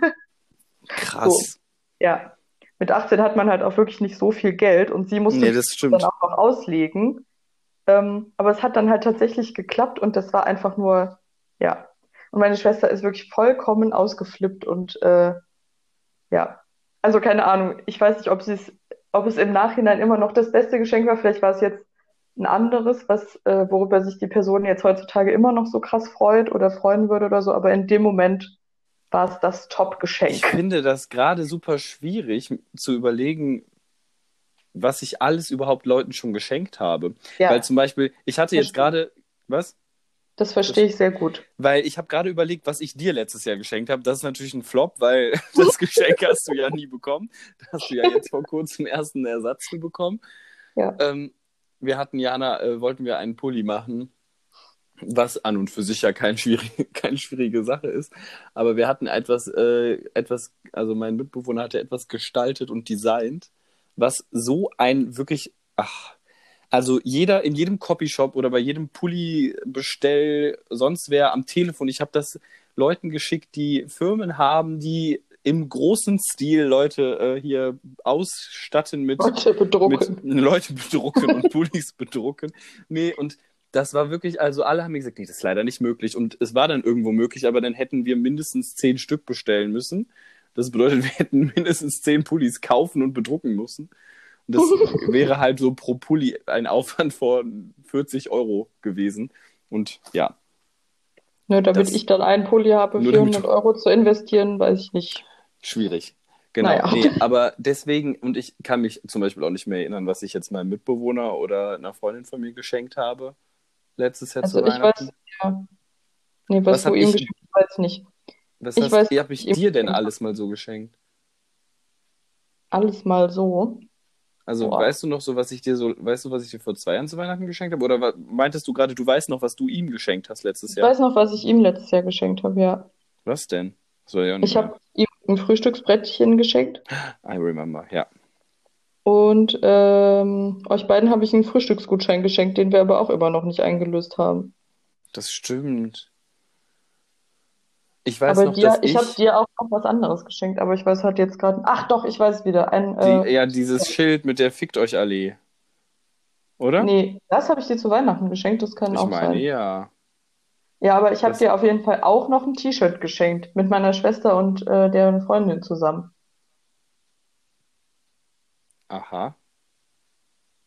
Krass. Ja, mit 18 hat man halt auch wirklich nicht so viel Geld und sie musste Nee, das dann auch noch auslegen. Ähm, aber es hat dann halt tatsächlich geklappt und das war einfach nur, ja. Und meine Schwester ist wirklich vollkommen ausgeflippt und äh, ja, also keine Ahnung. Ich weiß nicht, ob sie es, ob es im Nachhinein immer noch das beste Geschenk war. Vielleicht war es jetzt ein anderes, was, äh, worüber sich die Person jetzt heutzutage immer noch so krass freut oder freuen würde oder so. Aber in dem Moment war es das Ich Top-Geschenk. finde das gerade super schwierig zu überlegen, was ich alles überhaupt Leuten schon geschenkt habe. Ja, Weil zum Beispiel, ich hatte jetzt gerade, was? Das verstehe ich sehr gut. Weil ich habe gerade überlegt, was ich dir letztes Jahr geschenkt habe. Das ist natürlich ein Flop, weil das Geschenk hast du ja nie bekommen. Da hast du ja jetzt vor kurzem erst einen Ersatz für bekommen. Ja. Ähm, wir hatten, Jana, äh, wollten wir einen Pulli machen, was an und für sich ja kein schwierig, keine schwierige Sache ist. Aber wir hatten etwas, äh, etwas, also mein Mitbewohner hatte etwas gestaltet und designt, was so ein wirklich, ach, also jeder in jedem Copyshop oder bei jedem Pulli-Bestell, sonst wer am Telefon, ich habe das Leuten geschickt, die Firmen haben, die im großen Stil Leute äh, hier ausstatten mit, Leute bedrucken. mit Leute bedrucken und Pullis bedrucken. Nee, und das war wirklich, also alle haben mir gesagt, nee, das ist leider nicht möglich. Und es war dann irgendwo möglich, aber dann hätten wir mindestens zehn Stück bestellen müssen. Das bedeutet, wir hätten mindestens zehn Pullis kaufen und bedrucken müssen. Das wäre halt so pro Pulli ein Aufwand von 40 Euro gewesen. Und ja, Nur damit Das- ich dann einen Pulli habe, Nur damit 400 Euro zu investieren, weiß ich nicht. schwierig. Genau, Naja. nee, aber deswegen, und ich kann mich zum Beispiel auch nicht mehr erinnern, was ich jetzt meinem Mitbewohner oder einer Freundin von mir geschenkt habe. Letztes Jahr Also zu ich Weihnachten. weiß, ja. Nee, was, Was du ihm ich- geschenkt hast, weiß ich nicht. Was ich habe ich dir denn alles mal so geschenkt? Alles mal so. Also Boah. weißt du noch so, was ich dir so, weißt du, was ich dir vor zwei Jahren zu Weihnachten geschenkt habe? Oder meintest du gerade, du weißt noch, was du ihm geschenkt hast letztes Ich Jahr? weiß noch, was ich ihm letztes Jahr geschenkt habe, ja. Was denn? Ja Ich habe ihm ein Frühstücksbrettchen geschenkt I remember, ja. und ähm, euch beiden habe ich einen Frühstücksgutschein geschenkt, den wir aber auch immer noch nicht eingelöst haben. Das stimmt. Ich weiß aber noch, dir, dass ich ich, habe dir auch noch was anderes geschenkt, aber ich weiß halt jetzt gerade. Ach doch, ich weiß wieder. Ein, äh, die, ja, dieses Schild mit der Fickt euch Allee. Oder? nee, das habe ich dir zu Weihnachten geschenkt, das kann Ich auch meine, sein. ja. Ja, aber ich habe dir auf jeden Fall auch noch ein T-Shirt geschenkt mit meiner Schwester und äh, deren Freundin zusammen. Aha.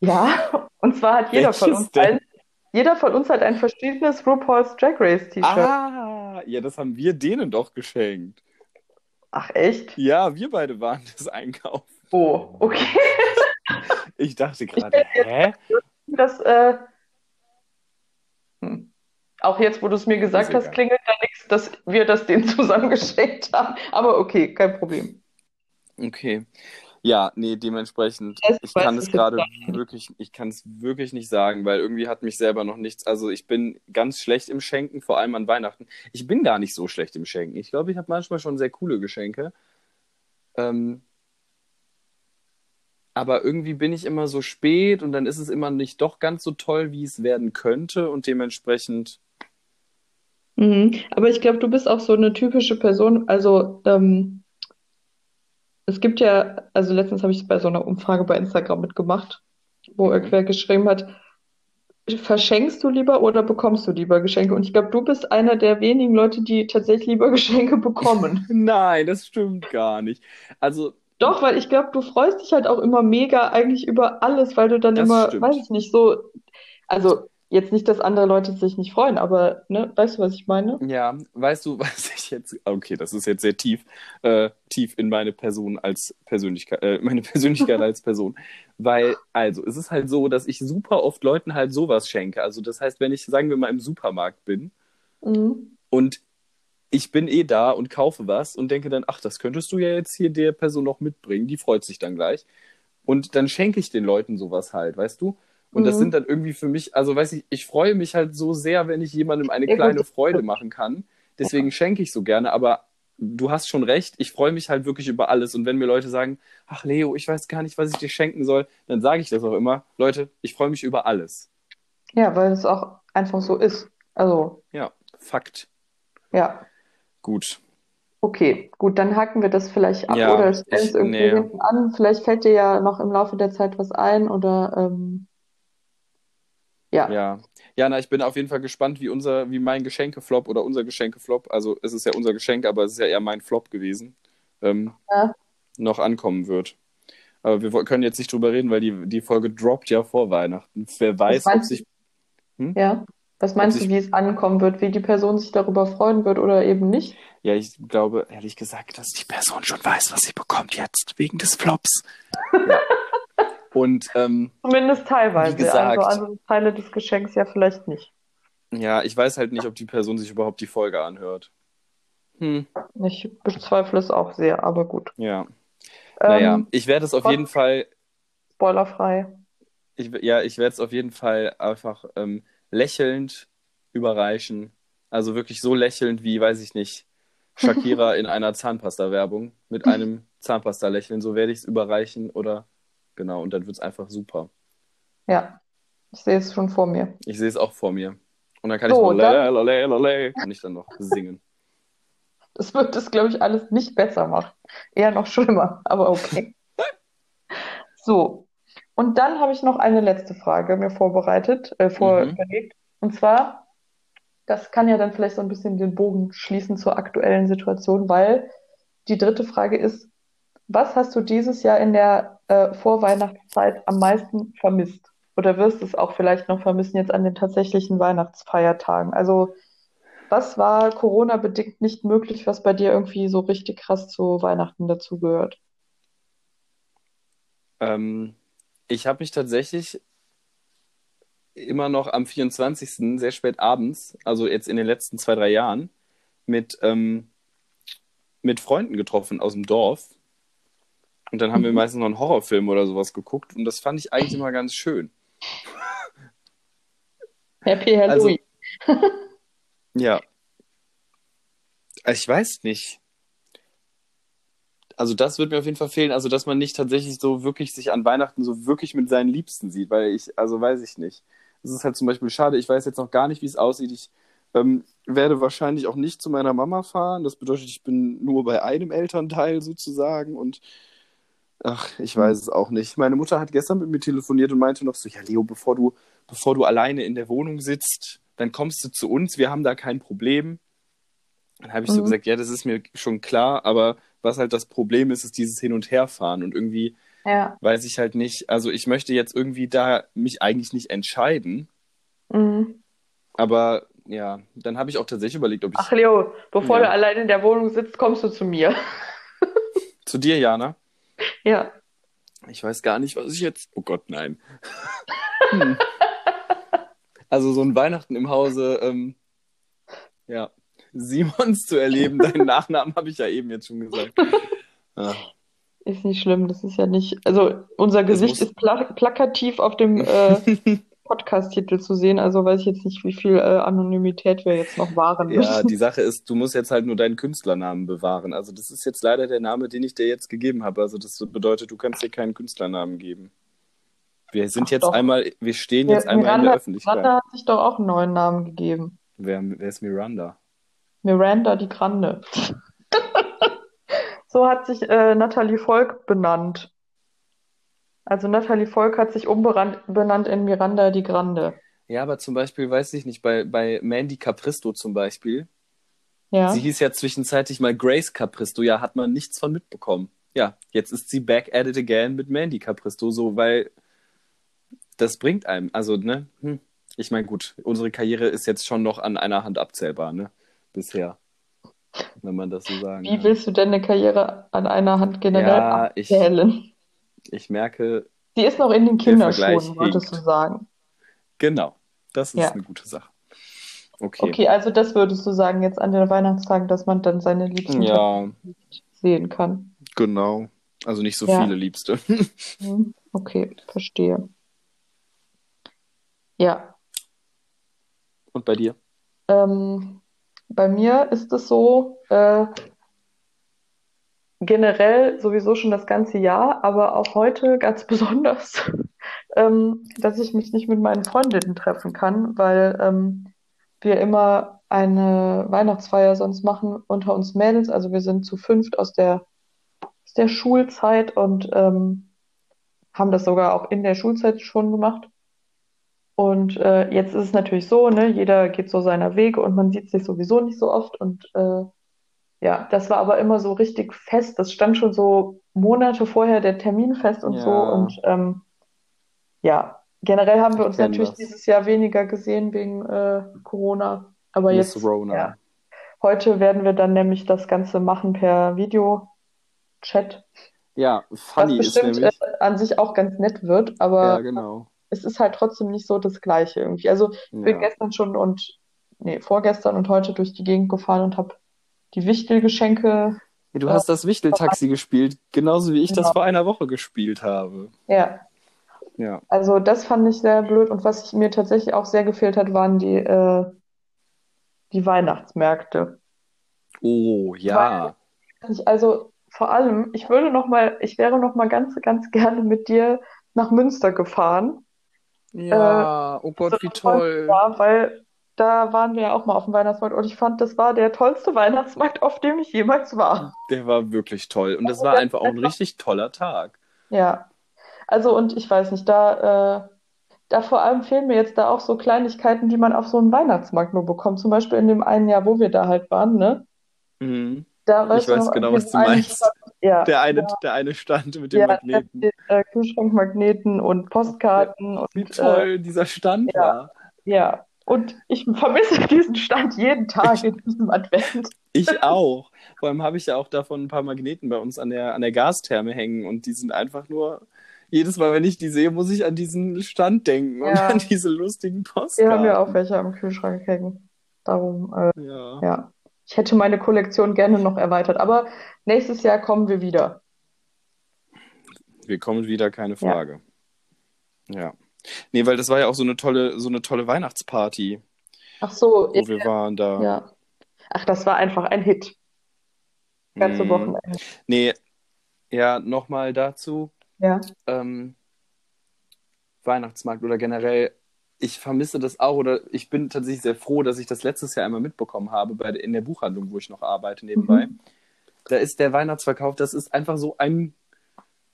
Ja, und zwar hat jeder von Welches uns denn? ein, jeder von uns hat ein verschiedenes RuPaul's Drag Race T-Shirt. Ah, ja, das haben wir denen doch geschenkt. Ach echt? Ja, wir beide waren das einkaufen. Oh, okay. Ich dachte gerade, hä? Das, äh, hm. Auch jetzt, wo du es mir gesagt hast, klingelt da nichts, dass wir das denen zusammen geschenkt haben. Aber okay, kein Problem. Okay. Ja, nee, dementsprechend, Das ich kann es gerade wirklich, ich kann es wirklich nicht sagen, weil irgendwie hat mich selber noch nichts, also ich bin ganz schlecht im Schenken, vor allem an Weihnachten. Ich bin gar nicht so schlecht im Schenken. Ich glaube, ich habe manchmal schon sehr coole Geschenke. Ähm, aber irgendwie bin ich immer so spät und dann ist es immer nicht doch ganz so toll, wie es werden könnte und dementsprechend, Mhm. Aber ich glaube, du bist auch so eine typische Person. Also, ähm, es gibt ja, also letztens habe ich bei so einer Umfrage bei Instagram mitgemacht, wo Mhm. irgendwer geschrieben hat, verschenkst du lieber oder bekommst du lieber Geschenke? Und ich glaube, du bist einer der wenigen Leute, die tatsächlich lieber Geschenke bekommen. nein, das stimmt gar nicht. Also, Doch, weil ich glaube, du freust dich halt auch immer mega eigentlich über alles, weil du dann immer, stimmt. weiß ich nicht, so, also jetzt nicht, dass andere Leute sich nicht freuen, aber, ne, weißt du, was ich meine? Ja, weißt du, was ich jetzt, okay, das ist jetzt sehr tief, äh, tief in meine Person als Persönlichkeit, äh, meine Persönlichkeit als Person. Weil, also, es ist halt so, dass ich super oft Leuten halt sowas schenke. Also, das heißt, wenn ich, sagen wir mal, im Supermarkt bin Mhm. und ich bin eh da und kaufe was und denke dann, ach, das könntest du ja jetzt hier der Person noch mitbringen, die freut sich dann gleich. Und dann schenke ich den Leuten sowas halt, weißt du? Und das Mhm. sind dann irgendwie für mich, also weiß ich, ich freue mich halt so sehr, wenn ich jemandem eine Ja, gut, kleine das Freude machen kann. Deswegen schenke ich so gerne, aber du hast schon recht, ich freue mich halt wirklich über alles. Und wenn mir Leute sagen, ach Leo, ich weiß gar nicht, was ich dir schenken soll, dann sage ich das auch immer. Leute, ich freue mich über alles. Ja, weil es auch einfach so ist. Also, Ja, Fakt. ja. Gut. Okay, gut, dann haken wir das vielleicht ab Ja, oder stellen es irgendwie nee. hinten an. Vielleicht fällt dir ja noch im Laufe der Zeit was ein oder ähm, ja. Ja. Jana, ich bin auf jeden Fall gespannt, wie unser, wie mein Geschenkeflop oder unser Geschenkeflop, also es ist ja unser Geschenk, aber es ist ja eher mein Flop gewesen, ähm, Ja. noch ankommen wird. Aber wir können jetzt nicht drüber reden, weil die, die Folge droppt ja vor Weihnachten. Wer weiß, ob sich. Ja. Was meinst du, wie es ankommen wird, wie die Person sich darüber freuen wird oder eben nicht? Ja, ich glaube, ehrlich gesagt, dass die Person schon weiß, was sie bekommt jetzt, wegen des Flops. ja. Und ähm, Zumindest teilweise. Wie gesagt. Also andere Teile des Geschenks ja vielleicht nicht. ja, ich weiß halt nicht, ob die Person sich überhaupt die Folge anhört. Hm, Ich bezweifle es auch sehr, aber gut. ja. Naja, Ähm, ich werde es auf jeden Fall spoilerfrei. Ich, ja, ich werde es auf jeden Fall einfach ähm, lächelnd überreichen. Also wirklich so lächelnd wie, weiß ich nicht, Shakira in einer Zahnpasta-Werbung mit einem Zahnpasta-Lächeln. So werde ich es überreichen oder genau, und dann wird es einfach super. Ja, ich sehe es schon vor mir. Ich sehe es auch vor mir. Und dann kann So, ich noch dann- lale, lale, lale, kann ich dann noch singen. Das wird es, glaube ich, alles nicht besser machen. Eher noch schlimmer, aber okay. So, und dann habe ich noch eine letzte Frage mir vorbereitet, äh, vorüberlegt. Und zwar, das kann ja dann vielleicht so ein bisschen den Bogen schließen zur aktuellen Situation, weil die dritte Frage ist, was hast du dieses Jahr in der äh, Vorweihnachtszeit am meisten vermisst? Oder wirst du es auch vielleicht noch vermissen jetzt an den tatsächlichen Weihnachtsfeiertagen? Also, was war Corona-bedingt nicht möglich, was bei dir irgendwie so richtig krass zu Weihnachten dazugehört? Ähm, ich habe mich tatsächlich immer noch am 24. sehr spät abends, also jetzt in den letzten zwei, drei Jahren, mit, ähm, mit Freunden getroffen aus dem Dorf. Und dann haben wir Mhm. meistens noch einen Horrorfilm oder sowas geguckt. Und das fand ich eigentlich immer ganz schön. Happy Also, Halloween. ja. Also ich weiß nicht. Also das wird mir auf jeden Fall fehlen. Also, dass man nicht tatsächlich so wirklich sich an Weihnachten so wirklich mit seinen Liebsten sieht, weil ich, also weiß ich nicht. Es ist halt zum Beispiel schade, ich weiß jetzt noch gar nicht, wie es aussieht. Ich ähm, werde wahrscheinlich auch nicht zu meiner Mama fahren. Das bedeutet, ich bin nur bei einem Elternteil sozusagen und ach, ich weiß es auch nicht. Meine Mutter hat gestern mit mir telefoniert und meinte noch so, ja Leo, bevor du, bevor du alleine in der Wohnung sitzt, dann kommst du zu uns, wir haben da kein Problem. Dann habe ich so Mhm. gesagt, ja, das ist mir schon klar, aber was halt das Problem ist, ist dieses Hin- und Herfahren und irgendwie Ja. weiß ich halt nicht, also ich möchte jetzt irgendwie da mich eigentlich nicht entscheiden, Mhm. aber ja, dann habe ich auch tatsächlich überlegt, ob ich Ach, Leo, bevor Ja. du allein in der Wohnung sitzt, kommst du zu mir. zu dir, Jana, Ja. ich weiß gar nicht, was ich jetzt, oh Gott, nein. Hm. Also so ein Weihnachten im Hause, ähm, ja, Simons zu erleben, deinen Nachnamen habe ich ja eben jetzt schon gesagt. Ah. Ist nicht schlimm, das ist ja nicht. Also, unser Gesicht muss- ist pla plakativ auf dem äh, Podcast-Titel zu sehen, also weiß ich jetzt nicht, wie viel äh, Anonymität wir jetzt noch wahren Ja, müssen. die Sache ist, du musst jetzt halt nur deinen Künstlernamen bewahren. Also das ist jetzt leider der Name, den ich dir jetzt gegeben habe. Also das bedeutet, du kannst dir keinen Künstlernamen geben. Wir sind Ach jetzt doch. einmal, wir stehen Ja, jetzt einmal in Miranda, der Öffentlichkeit. Miranda hat sich doch auch einen neuen Namen gegeben. Wer, wer ist Miranda? Miranda die Grande. So hat sich äh, Natalie Volk benannt. Also Natalie Volk hat sich umbenannt in Miranda die Grande. Ja, aber zum Beispiel, weiß ich nicht, bei, bei Mandy Capristo zum Beispiel, Ja. sie hieß ja zwischenzeitlich mal Grace Capristo, ja, hat man nichts von mitbekommen. Ja, jetzt ist sie back at it again mit Mandy Capristo, so, weil das bringt einem, also, ne, hm. ich meine, gut, unsere Karriere ist jetzt schon noch an einer Hand abzählbar, ne, bisher, wenn man das so sagen Wie kann. willst du denn eine Karriere an einer Hand generell Ja, abzählen? ich merke, Sie ist noch in den Kinderschuhen, wolltest du sagen. genau, das ist Ja. eine gute Sache. Okay. Okay, also das würdest du sagen jetzt an den Weihnachtstagen, dass man dann seine Liebsten Ja, sehen kann. genau. Also nicht so Ja. viele Liebste. Hm, Okay, verstehe. Ja, Und bei dir? ähm, bei mir ist es so, äh, generell sowieso schon das ganze Jahr, aber auch heute ganz besonders, ähm, dass ich mich nicht mit meinen Freundinnen treffen kann, weil ähm, wir immer eine Weihnachtsfeier sonst machen unter uns Mädels. Also wir sind zu fünft aus der, aus der Schulzeit und ähm, haben das sogar auch in der Schulzeit schon gemacht. Und äh, jetzt ist es natürlich so, ne, jeder geht so seiner Wege und man sieht sich sowieso nicht so oft. Und äh, ja, das war aber immer so richtig fest. Das stand schon so Monate vorher der Termin fest und so. Ja. Und ähm, ja, generell haben wir uns natürlich das. dieses Jahr weniger gesehen wegen äh, Corona. Aber Miss jetzt, Rona. ja, heute werden wir dann nämlich das Ganze machen per Videochat, Ja, was funny ist bestimmt nämlich. äh, an sich auch ganz nett wird, Ja, aber genau. es ist halt trotzdem nicht so das Gleiche irgendwie. Also ich bin Ja. gestern schon und, nee, vorgestern und heute durch die Gegend gefahren und habe die Wichtelgeschenke, Ja, Du hast das Wichteltaxi gespielt, genauso wie ich das Genau. vor einer Woche gespielt habe. ja, Ja. also das fand ich sehr blöd und was mir tatsächlich auch sehr gefehlt hat, waren die, äh, die Weihnachtsmärkte. Oh, ja. Ich, also vor allem, ich würde noch mal, ich wäre noch mal ganz, ganz gerne mit dir nach Münster gefahren. Ja, oh Gott, wie toll. Ja, weil da waren wir ja auch mal auf dem Weihnachtsmarkt und ich fand, das war der tollste Weihnachtsmarkt, auf dem ich jemals war. Der war wirklich toll. Und das war einfach auch ein richtig toller Tag. Ja. Also und ich weiß nicht, da, äh, da vor allem fehlen mir jetzt da auch so Kleinigkeiten, die man auf so einem Weihnachtsmarkt nur bekommt. Zum Beispiel in dem einen Jahr, wo wir da halt waren, ne? Mhm. Da Ich weißt weiß noch, genau, was du meinst. Ja, Der eine, ja, der eine stand mit dem ja, Magneten. steht, äh, Kühlschrankmagneten und Postkarten Wie und äh, toll dieser Stand ja. war. ja. Und ich vermisse diesen Stand jeden Tag in diesem Advent. Ich auch. Vor allem habe ich ja auch davon ein paar Magneten bei uns an der, an der Gastherme hängen und die sind einfach nur. Jedes Mal, wenn ich die sehe, muss ich an diesen Stand denken und Ja. an diese lustigen Wir haben ja auch welche am Kühlschrank hängen. Darum, äh, Ja. ja. Ich hätte meine Kollektion gerne noch erweitert, aber nächstes Jahr kommen wir wieder. Wir kommen wieder, keine Ja. Frage. Ja. Nee, weil das war ja auch so eine tolle, so eine tolle Weihnachtsparty, Ach so, wo wir waren da. ja. Ach, das war einfach ein Hit. Ganze Mm. Wochenende. Nee, ja, nochmal dazu. Ja. ähm, Weihnachtsmarkt oder generell, ich vermisse das auch oder ich bin tatsächlich sehr froh, dass ich das letztes Jahr einmal mitbekommen habe bei, in der Buchhandlung, wo ich noch arbeite nebenbei. Mhm. Da ist der Weihnachtsverkauf, das ist einfach so ein,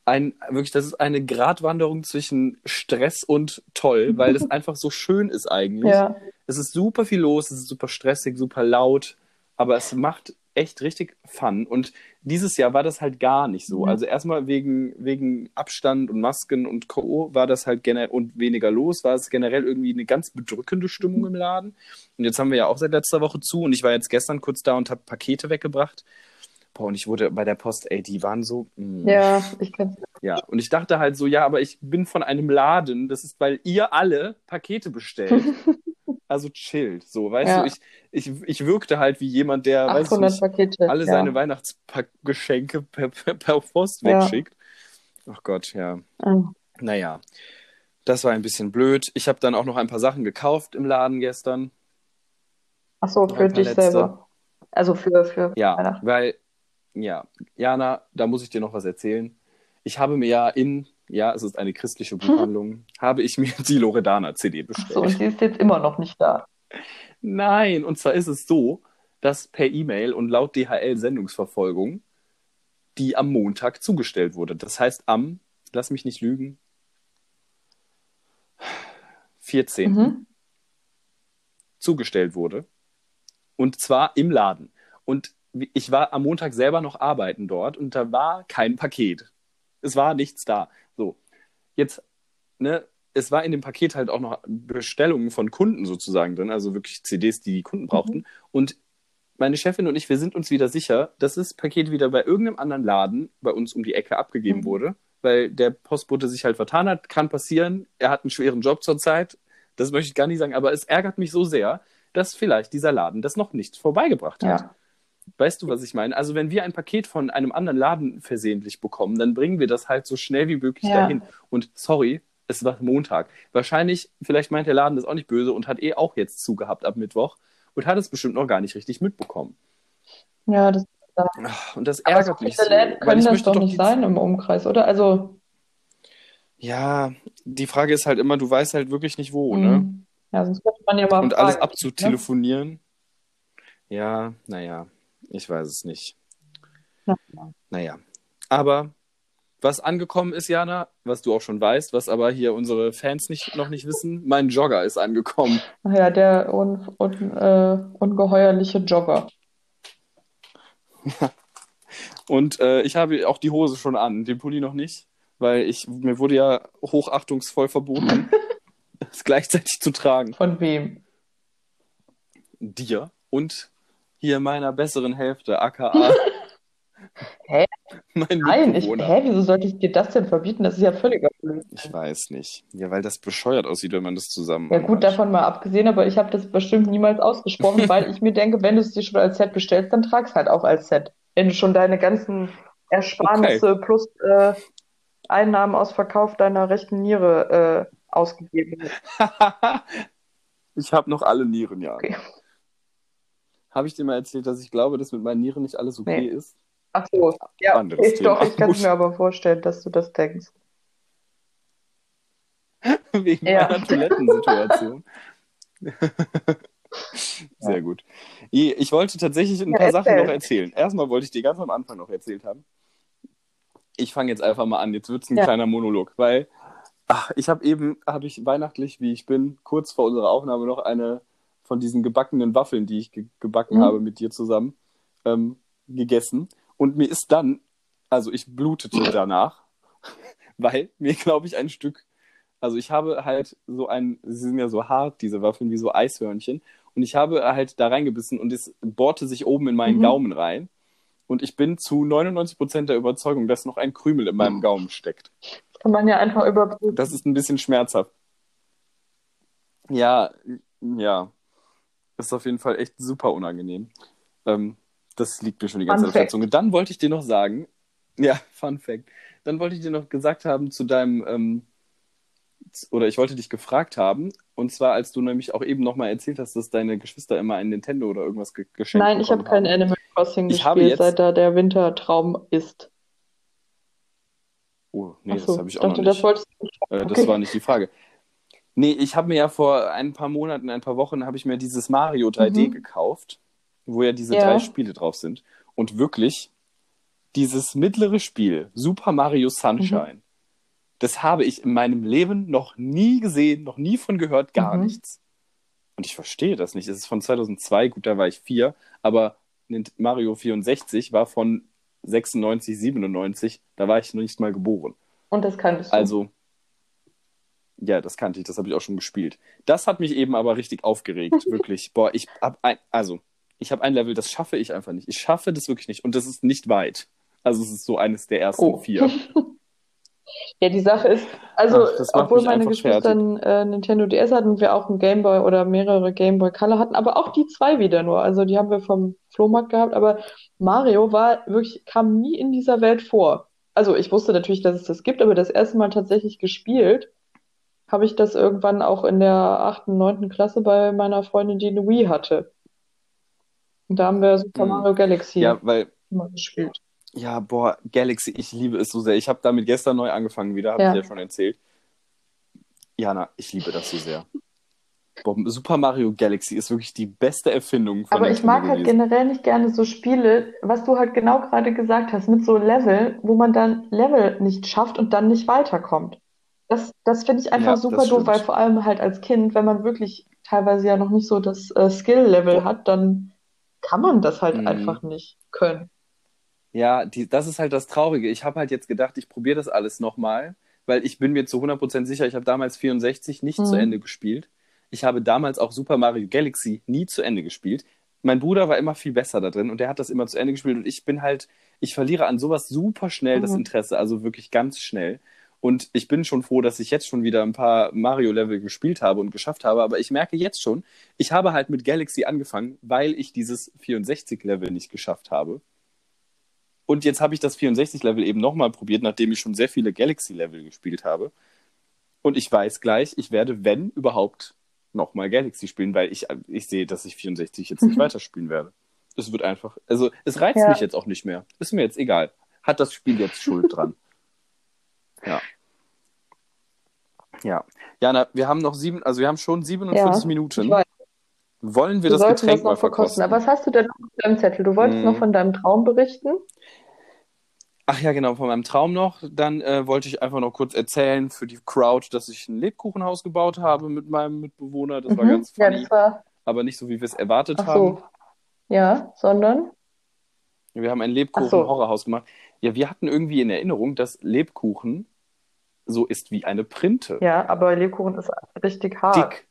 ein, wirklich, das ist eine Gratwanderung zwischen Stress und toll, weil das einfach so schön ist eigentlich. Ja. Es ist super viel los, es ist super stressig, super laut, aber es macht echt richtig Fun. Und dieses Jahr war das halt gar nicht so. Mhm. Also erstmal wegen, wegen Abstand und Masken und Co. war das halt generell und weniger los, war es generell irgendwie eine ganz bedrückende Stimmung im Laden. Und jetzt haben wir ja auch seit letzter Woche zu und ich war jetzt gestern kurz da und habe Pakete weggebracht. Boah, und ich wurde bei der Post, ey, die waren so. mh. Ja, ich kenn's. Ja, und ich dachte halt so, ja, aber ich bin von einem Laden, das ist, weil ihr alle Pakete bestellt. Also chillt, so, weißt Ja. du, ich, ich, ich wirkte halt wie jemand, der, weiß ich 800 nicht, alle ja. seine Weihnachtsgeschenke per, per, per Post Ja. wegschickt. Ach Gott, ja. Ähm, Naja, das war ein bisschen blöd. Ich habe dann auch noch ein paar Sachen gekauft im Laden gestern. Ach so, für dich letzte. selber. Also für, für Ja, Weihnachten. weil, ja, Jana, da muss ich dir noch was erzählen. Ich habe mir ja in, ja, es ist eine christliche Buchhandlung, habe ich mir die Loredana-CD Ach bestellt. so, und sie ist jetzt immer noch nicht da. Nein, und zwar ist es so, dass per E-Mail und laut DHL-Sendungsverfolgung die am Montag zugestellt wurde. Das heißt am, lass mich nicht lügen, 14. Mhm. zugestellt wurde. Und zwar im Laden. Und ich war am Montag selber noch arbeiten dort und da war kein Paket. Es war nichts da. So, jetzt, ne, es war in dem Paket halt auch noch Bestellungen von Kunden sozusagen drin, also wirklich CDs, die die Kunden brauchten. Und meine Chefin und ich, wir sind uns wieder sicher, dass das Paket wieder bei irgendeinem anderen Laden bei uns um die Ecke abgegeben Mhm. wurde, weil der Postbote sich halt vertan hat. Kann passieren. Er hat einen schweren Job zurzeit. Das möchte ich gar nicht sagen, aber es ärgert mich so sehr, dass vielleicht dieser Laden das noch nicht vorbeigebracht hat. Weißt du, was ich meine? Also, wenn wir ein Paket von einem anderen Laden versehentlich bekommen, dann bringen wir das halt so schnell wie möglich Ja. dahin. Und sorry, es war Montag. Wahrscheinlich, vielleicht meint der Laden das auch nicht böse und hat eh auch jetzt zugehabt ab Mittwoch und hat es bestimmt noch gar nicht richtig mitbekommen. Ja, das, Ach, Und das aber ärgert so mich so. Läden können ich das doch nicht sein im Umkreis, oder? Also, Ja, die Frage ist halt immer, du weißt halt wirklich nicht wo, ne? mh. ja, sonst könnte man ja mal Und alles fragen. abzutelefonieren. Ja, naja, ich weiß es nicht. Ja. Naja. Aber was angekommen ist, Jana, was du auch schon weißt, was aber hier unsere Fans nicht, noch nicht wissen, mein Jogger ist angekommen. Ach ja, der un, un, äh, ungeheuerliche Jogger. Und äh, ich habe auch die Hose schon an, den Pulli noch nicht, weil ich, mir wurde ja hochachtungsvoll verboten, es gleichzeitig zu tragen. Von wem? Dir und hier meiner besseren Hälfte, aka Hä? mein Nein, ich, hä, wieso sollte ich dir das denn verbieten? Das ist ja völliger Blödsinn. Ich weiß nicht. Ja, weil das bescheuert aussieht, wenn man das zusammen Ja gut, anhat. davon mal abgesehen, aber ich habe das bestimmt niemals ausgesprochen, weil ich mir denke, wenn du es dir schon als Set bestellst, dann trag's halt auch als Set. Wenn du schon deine ganzen Ersparnisse plus äh, Einnahmen aus Verkauf deiner rechten Niere äh, ausgegeben hast. ich habe noch alle Nieren, ja. Okay. Habe ich dir mal erzählt, dass ich glaube, dass mit meinen Nieren nicht alles okay Nee. ist? Ach so, ja, Anderes okay, Thema. doch, ich kann es mir aber vorstellen, dass du das denkst. Wegen Ja. meiner Toilettensituation. Sehr gut. Ich wollte tatsächlich ein Ja, paar Sachen erzähl. noch erzählen. Erstmal wollte ich dir ganz am Anfang noch erzählt haben. Ich fange jetzt einfach mal an. Jetzt wird es ein Ja. kleiner Monolog, weil Ach, ich habe eben, habe ich weihnachtlich, wie ich bin, kurz vor unserer Aufnahme noch eine von diesen gebackenen Waffeln, die ich ge gebacken Mhm. habe mit dir zusammen, ähm, gegessen. Und mir ist dann, also ich blutete danach, weil mir, glaube ich, ein Stück, also ich habe halt so ein, sie sind ja so hart, diese Waffeln, wie so Eishörnchen. Und ich habe halt da reingebissen und es bohrte sich oben in meinen Mhm. Gaumen rein. Und ich bin zu 99% der Überzeugung, dass noch ein Krümel in meinem Gaumen steckt. Das kann man ja einfach überprüfen. Das ist ein bisschen schmerzhaft. Ja, ja. Ist auf jeden Fall echt super unangenehm. Ähm, das liegt mir schon die ganze Fun Zeit auf der. Zunge. Dann wollte ich dir noch sagen, ja, Fun Fact. Dann wollte ich dir noch gesagt haben zu deinem, ähm, oder ich wollte dich gefragt haben, und zwar, als du nämlich auch eben nochmal erzählt hast, dass deine Geschwister immer ein Nintendo oder irgendwas ge geschenkt Nein, ich habe bekommen kein haben. Animal Crossing Ich habe gespielt, jetzt- seit da der Wintertraum ist. Oh, nee, Ach das so, habe ich ich auch dachte, noch das nicht. Äh, Das Okay. war nicht die Frage. Nee, ich habe mir ja vor ein paar Monaten, ein paar Wochen, habe ich mir dieses Mario 3D Mhm. gekauft, wo ja diese Ja. drei Spiele drauf sind. Und wirklich, dieses mittlere Spiel, Super Mario Sunshine, Mhm. das habe ich in meinem Leben noch nie gesehen, noch nie von gehört, gar Mhm. nichts. Und ich verstehe das nicht. Es ist von 2002, gut, da war ich vier, aber Mario 64 war von 96, 97, da war ich noch nicht mal geboren. Und das kanntest du. Also, ja, das kannte ich, das habe ich auch schon gespielt. Das hat mich eben aber richtig aufgeregt, wirklich. Boah, ich hab ein, also, ich habe ein Level, das schaffe ich einfach nicht. Ich schaffe das wirklich nicht und das ist nicht weit. Also, es ist so eines der ersten Oh. vier. Ja, die Sache ist, also, Ach, obwohl meine Geschwister einen äh, Nintendo DS hatten und wir auch einen Game Boy oder mehrere Game Boy Color hatten, aber auch die zwei wieder nur. Also, die haben wir vom Flohmarkt gehabt, aber Mario war wirklich, kam nie in dieser Welt vor. Also, ich wusste natürlich, dass es das gibt, aber das erste Mal tatsächlich gespielt habe ich das irgendwann auch in der achten, neunten Klasse bei meiner Freundin, die eine Wii hatte. Und da haben wir Super Mhm. Mario Galaxy Ja, weil, gespielt. ja, boah, Galaxy, ich liebe es so sehr. Ich habe damit gestern neu angefangen wieder, habe Ja. ich ja schon erzählt. Jana, ich liebe das so sehr. Boah, Super Mario Galaxy ist wirklich die beste Erfindung von Aber ich mag halt generell nicht gerne so Spiele, was du halt genau gerade gesagt hast, mit so Level, wo man dann Level nicht schafft und dann nicht weiterkommt. Das, das finde ich einfach Ja, super das doof, weil vor allem halt als Kind, wenn man wirklich teilweise ja noch nicht so das äh, Skill-Level hat, dann kann man das halt Mhm. einfach nicht können. Ja, die, das ist halt das Traurige. Ich habe halt jetzt gedacht, ich probiere das alles nochmal, weil ich bin mir zu 100% sicher, ich habe damals 64 nicht Mhm. zu Ende gespielt. Ich habe damals auch Super Mario Galaxy nie zu Ende gespielt. Mein Bruder war immer viel besser da drin und der hat das immer zu Ende gespielt und ich bin halt, ich verliere an sowas super schnell das Mhm. Interesse, also wirklich ganz schnell. Und ich bin schon froh, dass ich jetzt schon wieder ein paar Mario-Level gespielt habe und geschafft habe, aber ich merke jetzt schon, ich habe halt mit Galaxy angefangen, weil ich dieses 64-Level nicht geschafft habe. Und jetzt habe ich das 64-Level eben nochmal probiert, nachdem ich schon sehr viele Galaxy-Level gespielt habe. Und ich weiß gleich, ich werde, wenn überhaupt, nochmal Galaxy spielen, weil ich, ich sehe, dass ich 64 jetzt nicht Mhm. weiterspielen werde. Es wird einfach, also es reizt Ja. mich jetzt auch nicht mehr. Ist mir jetzt egal. Hat das Spiel jetzt Schuld dran? Ja. Ja. Jana, wir haben noch sieben, also wir haben schon 47 Ja, Minuten. Wollen wir wir das Getränk das mal verkosten. verkosten? Aber was hast du denn noch auf deinem Zettel? Du wolltest Mhm. noch von deinem Traum berichten? Ach ja, genau, von meinem Traum noch. Dann äh, wollte ich einfach noch kurz erzählen für die Crowd, dass ich ein Lebkuchenhaus gebaut habe mit meinem Mitbewohner. Das war Mhm. ganz Ja, funny, das war, aber nicht so, wie wir es erwartet ach haben. so. Ja, sondern? Wir haben ein Ach so. Lebkuchen-Horrorhaus gemacht. Ja, wir hatten irgendwie in Erinnerung, dass Lebkuchen so ist wie eine Printe. Ja, aber Lebkuchen ist richtig hart. Dick.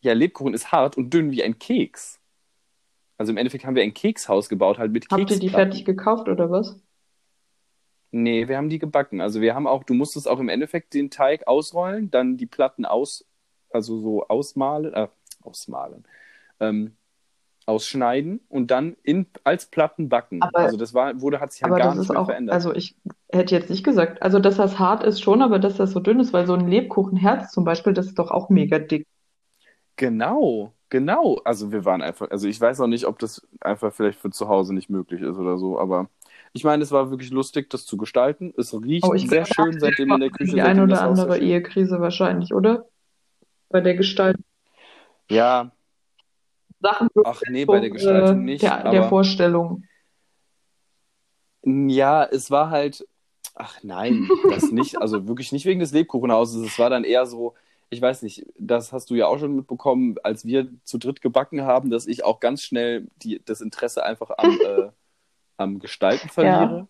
Ja, Lebkuchen ist hart und dünn wie ein Keks. Also im Endeffekt haben wir ein Kekshaus gebaut, halt mit Habt ihr die fertig gekauft oder was? Nee, wir haben die gebacken. Also wir haben auch, du musstest auch im Endeffekt den Teig ausrollen, dann die Platten aus, also so ausmalen, äh, ausmalen, ähm, ausschneiden und dann in, als Platten backen. Aber- also das war, wurde, hat sich halt Aber gar das nicht ist mehr auch, verändert. also ich hätte jetzt nicht gesagt, also dass das hart ist schon, aber dass das so dünn ist, weil so ein Lebkuchenherz zum Beispiel, das ist doch auch mega dick. Genau, genau. Also wir waren einfach, also ich weiß auch nicht, ob das einfach vielleicht für zu Hause nicht möglich ist oder so, aber ich meine, es war wirklich lustig, das zu gestalten. Es riecht Oh, sehr schön seitdem in der Küche, Die eine seitdem oder andere Ehekrise wahrscheinlich, oder? Bei der Gestaltung. Ja, Sachen ach nee, bei der Gestaltung nicht, der, der Vorstellung. ja, es war halt, Ach nein, das nicht. Also wirklich nicht wegen des Lebkuchenhauses. Es war dann eher so, ich weiß nicht, das hast du ja auch schon mitbekommen, als wir zu dritt gebacken haben, dass ich auch ganz schnell die, das Interesse einfach am, äh, am Gestalten verliere. Ja.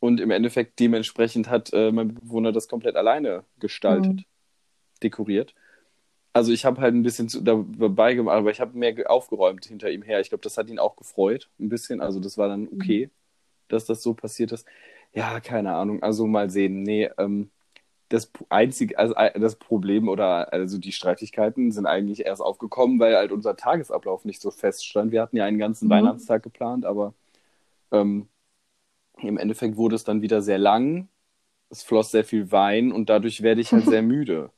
Und im Endeffekt dementsprechend hat äh, mein Bewohner das komplett alleine gestaltet, Mhm. dekoriert. Also ich habe halt ein bisschen zu, dabei gemacht, aber ich habe mehr ge- aufgeräumt hinter ihm her. Ich glaube, das hat ihn auch gefreut, ein bisschen. Also das war dann okay, dass das so passiert ist. Ja, keine Ahnung. Also mal sehen. Nee, ähm, das einzige, also äh, das Problem oder also die Streitigkeiten sind eigentlich erst aufgekommen, weil halt unser Tagesablauf nicht so feststand. Wir hatten ja einen ganzen Mhm. Weihnachtstag geplant, aber ähm, im Endeffekt wurde es dann wieder sehr lang. Es floss sehr viel Wein und dadurch werde ich halt sehr müde.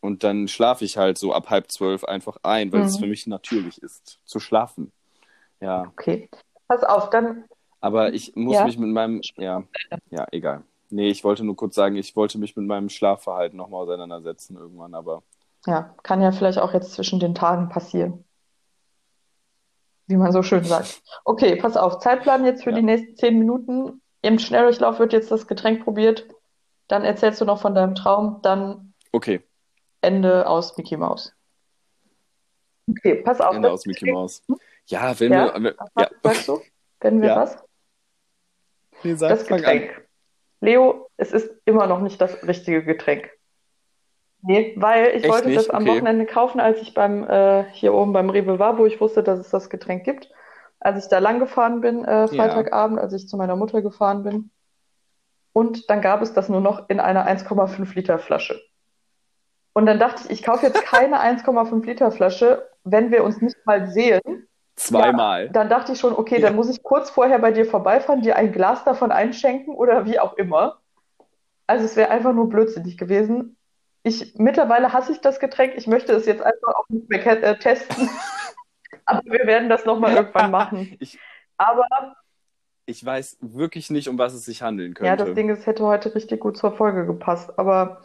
Und dann schlafe ich halt so ab halb zwölf einfach ein, weil es Mhm. für mich natürlich ist, zu schlafen. Ja, Okay. Pass auf, dann aber ich muss Ja. mich mit meinem, ja, ja, egal. Nee, ich wollte nur kurz sagen, ich wollte mich mit meinem Schlafverhalten nochmal auseinandersetzen irgendwann, aber Ja, kann ja vielleicht auch jetzt zwischen den Tagen passieren, wie man so schön sagt. Okay, pass auf, Zeitplan jetzt für Ja. die nächsten zehn Minuten. Im Schnelldurchlauf wird jetzt das Getränk probiert, dann erzählst du noch von deinem Traum, dann okay, Ende aus Mickey Mouse. Okay, pass auf. Ende das aus Mickey Getränk- Mouse. Ja, wenn Ja? wir, Was ja, sagst du? Werden wir Ja. was? nee, sag, Das fang an. Getränk. Leo, es ist immer noch nicht das richtige Getränk. Nee, weil ich Echt wollte das nicht? am Okay. Wochenende kaufen, als ich beim äh, hier oben beim Rewe war, wo ich wusste, dass es das Getränk gibt. Als ich da lang gefahren bin, äh, Freitagabend, als ich zu meiner Mutter gefahren bin. Und dann gab es das nur noch in einer 1,5 Liter Flasche. Und dann dachte ich, ich kaufe jetzt keine 1,5 Liter Flasche, wenn wir uns nicht mal sehen. Zweimal. Dann dachte ich schon, okay, Ja. dann muss ich kurz vorher bei dir vorbeifahren, dir ein Glas davon einschenken oder wie auch immer. Also es wäre einfach nur blödsinnig gewesen. Ich, mittlerweile hasse ich das Getränk. Ich möchte es jetzt einfach auch nicht mehr äh, testen. Aber wir werden das nochmal irgendwann machen. Ich, Aber ich weiß wirklich nicht, um was es sich handeln ja, das könnte. Ding ist, hätte heute richtig gut zur Folge gepasst. Aber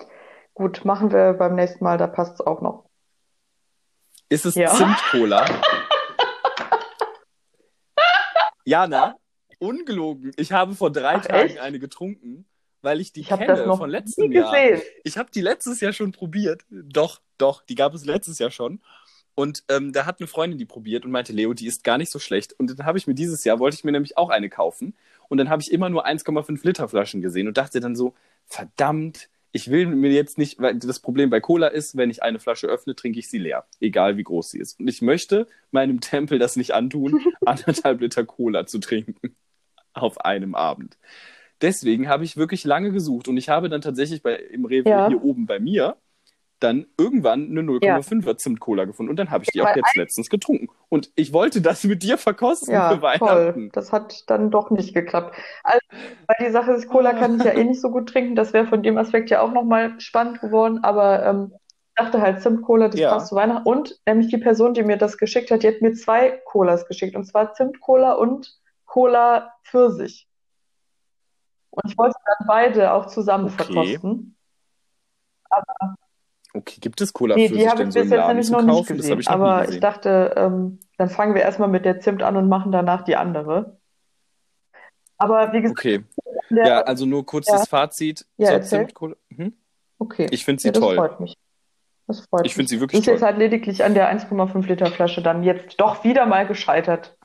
gut, machen wir beim nächsten Mal, da passt es auch noch. Ist es Ja. Zimtcola? Jana, ungelogen. Ich habe vor drei Ach, Tagen echt? eine getrunken, weil ich die Ich kenne das noch von nie letztem Jahr. gesehen. Ich habe die letztes Jahr schon probiert. Doch, doch, die gab es letztes Jahr schon. Und ähm, da hat eine Freundin die probiert und meinte, Leo, die ist gar nicht so schlecht. Und dann habe ich mir dieses Jahr, wollte ich mir nämlich auch eine kaufen. Und dann habe ich immer nur 1,5 Liter Flaschen gesehen und dachte dann so, verdammt, ich will mir jetzt nicht, weil das Problem bei Cola ist, wenn ich eine Flasche öffne, trinke ich sie leer. Egal wie groß sie ist. Und ich möchte meinem Tempel das nicht antun, anderthalb Liter Cola zu trinken. Auf einem Abend. Deswegen habe ich wirklich lange gesucht und ich habe dann tatsächlich bei, im Rewe Ja. hier oben bei mir dann irgendwann eine 0,5er Zimt-Cola gefunden und dann habe ich die auch Weil jetzt letztens getrunken. Und ich wollte das mit dir verkosten Ja, für Weihnachten. toll. Das hat dann doch nicht geklappt. Also, weil die Sache ist, Cola kann ich ja eh nicht so gut trinken. Das wäre von dem Aspekt ja auch nochmal spannend geworden. Aber ähm, ich dachte halt, Zimt-Cola, das Ja. passt zu Weihnachten. Und nämlich die Person, die mir das geschickt hat, die hat mir zwei Colas geschickt. Und zwar Zimt-Cola und Cola Pfirsich. Und ich wollte dann beide auch zusammen Okay. verkosten. Okay, gibt es Cola Nee, für die sich habe denn ich so bis im jetzt Laden nämlich zu noch nicht kaufen? Das gesehen. ich Aber ich dachte, ähm, dann fangen wir erstmal mit der Zimt an und machen danach die andere. Aber wie gesagt, Okay. der, Ja, also nur kurzes Ja. Fazit Ja, zur erzähl. Zimt-Cola. Mhm. okay. Ich finde sie Ja, das toll. freut mich. Das freut Ich finde mich. sie wirklich Ist jetzt toll. halt lediglich an der 1,5 Liter Flasche dann jetzt doch wieder mal gescheitert.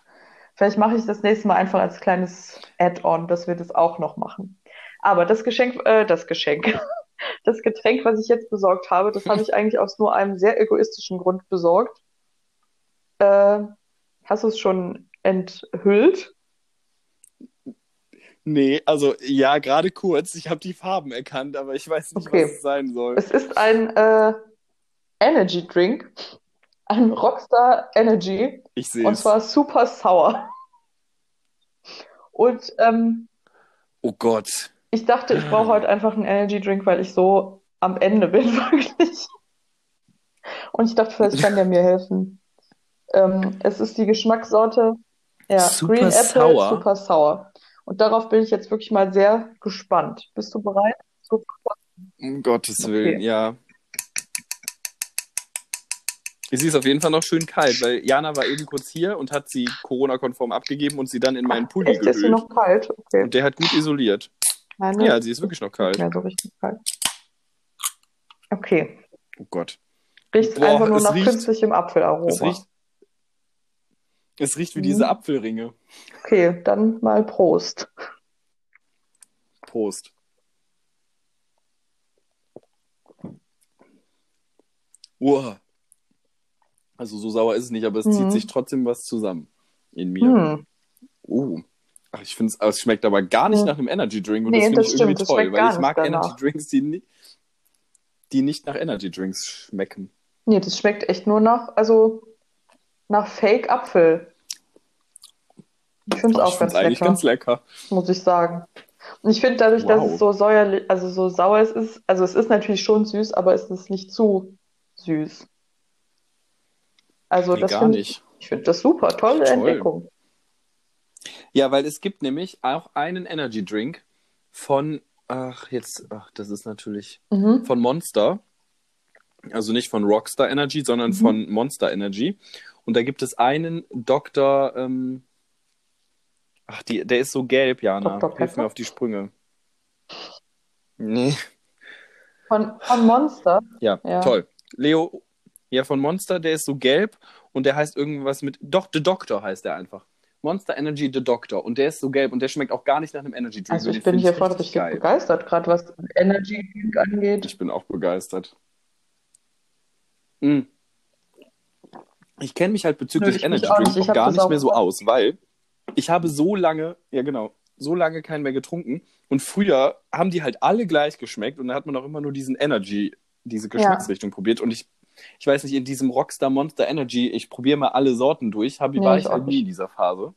Vielleicht mache ich das nächste Mal einfach als kleines Add-on, dass wir das auch noch machen. Aber das Geschenk, äh, das Geschenk, das Getränk, was ich jetzt besorgt habe, das habe ich eigentlich aus nur einem sehr egoistischen Grund besorgt. Äh, hast du es schon enthüllt? Nee, also ja, gerade kurz. Ich habe die Farben erkannt, aber ich weiß nicht, Okay. was es sein soll. Es ist ein äh, Energy Drink, ein Rockstar Energy. Ich sehe Und zwar super sauer. Und ähm, Oh Gott. Ich dachte, ich brauche heute einfach einen Energy Drink, weil ich so am Ende bin, wirklich. Und ich dachte, vielleicht kann der mir helfen. Ähm, es ist die Geschmackssorte ja, Super Green Apple Sour? Super Sour. Und darauf bin ich jetzt wirklich mal sehr gespannt. Bist du bereit? Super. Um Gottes Okay. Willen, ja. Sie ist auf jeden Fall noch schön kalt, weil Jana war eben kurz hier und hat sie Corona-konform abgegeben und sie dann in meinen Pulli Echt, ist sie noch kalt? Okay. Und der hat gut isoliert. Meine Ja, sie ist wirklich noch kalt. Ja, so richtig kalt. Okay. Oh Gott. Riecht Boah, einfach nur nach riecht- künstlichem Apfelaroma. Es riecht, es riecht wie Mhm. diese Apfelringe. Okay, dann mal Prost. Prost. Uah. Also so sauer ist es nicht, aber es Mhm. zieht sich trotzdem was zusammen in mir. Hm. Uh. Ach, ich finde es, es schmeckt aber gar nicht Hm. nach einem Energy Drink und Nee, das finde ich irgendwie stimmt, das toll, weil ich mag danach. Energy Drinks, die, ni- die nicht nach Energy Drinks schmecken. Nee, das schmeckt echt nur nach, also nach Fake-Apfel. Ich finde es auch ich ganz lecker, ganz lecker. muss ich sagen. Und ich finde dadurch, dass Wow. es so säuerlich, also so sauer es ist, also es ist natürlich schon süß, aber es ist nicht zu süß. Also Nee, das gar finde nicht. ich finde das super, tolle Toll. Entdeckung. Ja, weil es gibt nämlich auch einen Energy Drink von, ach, jetzt, ach, das ist natürlich Mhm. von Monster. Also nicht von Rockstar Energy, sondern Mhm. von Monster Energy. Und da gibt es einen Dr. Ähm, ach, die, der ist so gelb, Jana. Dr. Hilf mir auf die Sprünge. Nee. Von, von Monster. Ja, Ja. toll. Leo, ja, von Monster, der ist so gelb und der heißt irgendwas mit. Doch, The Doctor heißt der einfach. Monster Energy The Doctor. Und der ist so gelb und der schmeckt auch gar nicht nach einem Energy Drink. Also ich bin hier voll richtig geil. begeistert, gerade was Energy Drink angeht. Ich bin auch begeistert. Mm. Ich kenne mich halt bezüglich Nö, Energy mich auch auch gar nicht auch- mehr so aus, weil ich habe so lange, ja genau, so lange keinen mehr getrunken und früher haben die halt alle gleich geschmeckt und da hat man auch immer nur diesen Energy, diese Geschmacksrichtung probiert und ich, ich weiß nicht, in diesem Rockstar Monster Energy, ich probiere mal alle Sorten durch, habe Nee, war ich halt nie in dieser Phase.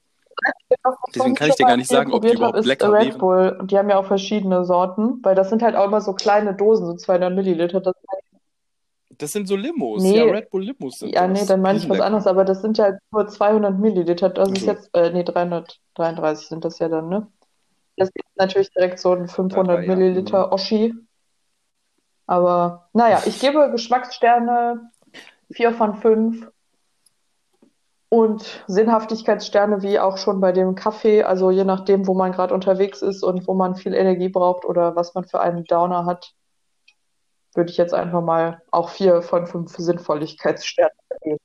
Deswegen kann ich dir gar nicht sagen, ob die überhaupt ist lecker Red wären. Bull. Und die haben ja auch verschiedene Sorten, weil das sind halt auch immer so kleine Dosen, so 200 Milliliter. Das, Das sind so Limos, Nee. ja, Red Bull Limos sind ja, das. nee, dann meine ich was lecker. anderes, aber das sind ja halt nur 200 Milliliter. Das ist Okay. jetzt, äh, nee, 333 sind das ja dann, ne? Das ist natürlich direkt so ein 500 Drei, ja. Milliliter Oschi. Aber naja, ich gebe Geschmackssterne 4 von 5 und Sinnhaftigkeitssterne wie auch schon bei dem Kaffee. Also je nachdem, wo man gerade unterwegs ist und wo man viel Energie braucht oder was man für einen Downer hat, würde ich jetzt einfach mal auch 4 von 5 Sinnvolligkeitssterne geben.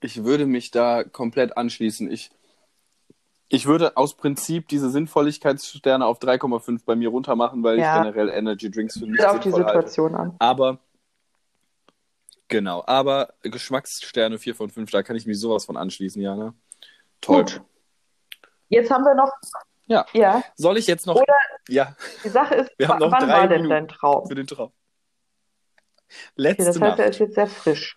Ich würde mich da komplett anschließen. Ich, ich würde aus Prinzip diese Sinnvolligkeitssterne auf 3,5 bei mir runter machen, weil Ja. ich generell Energy Drinks für nicht Kommt auf die sinnvoll halte. Situation an. Aber, genau, aber Geschmackssterne 4 von 5, da kann ich mich sowas von anschließen, Jana. Toll. Gut. Jetzt haben wir noch, Ja. ja, Soll ich jetzt noch, Oder- ja, die Sache ist, Wir haben noch wann drei war denn Minuten. dein Traum? für den Traum. Okay, Letzte das heißt, er Nacht. ist jetzt sehr frisch.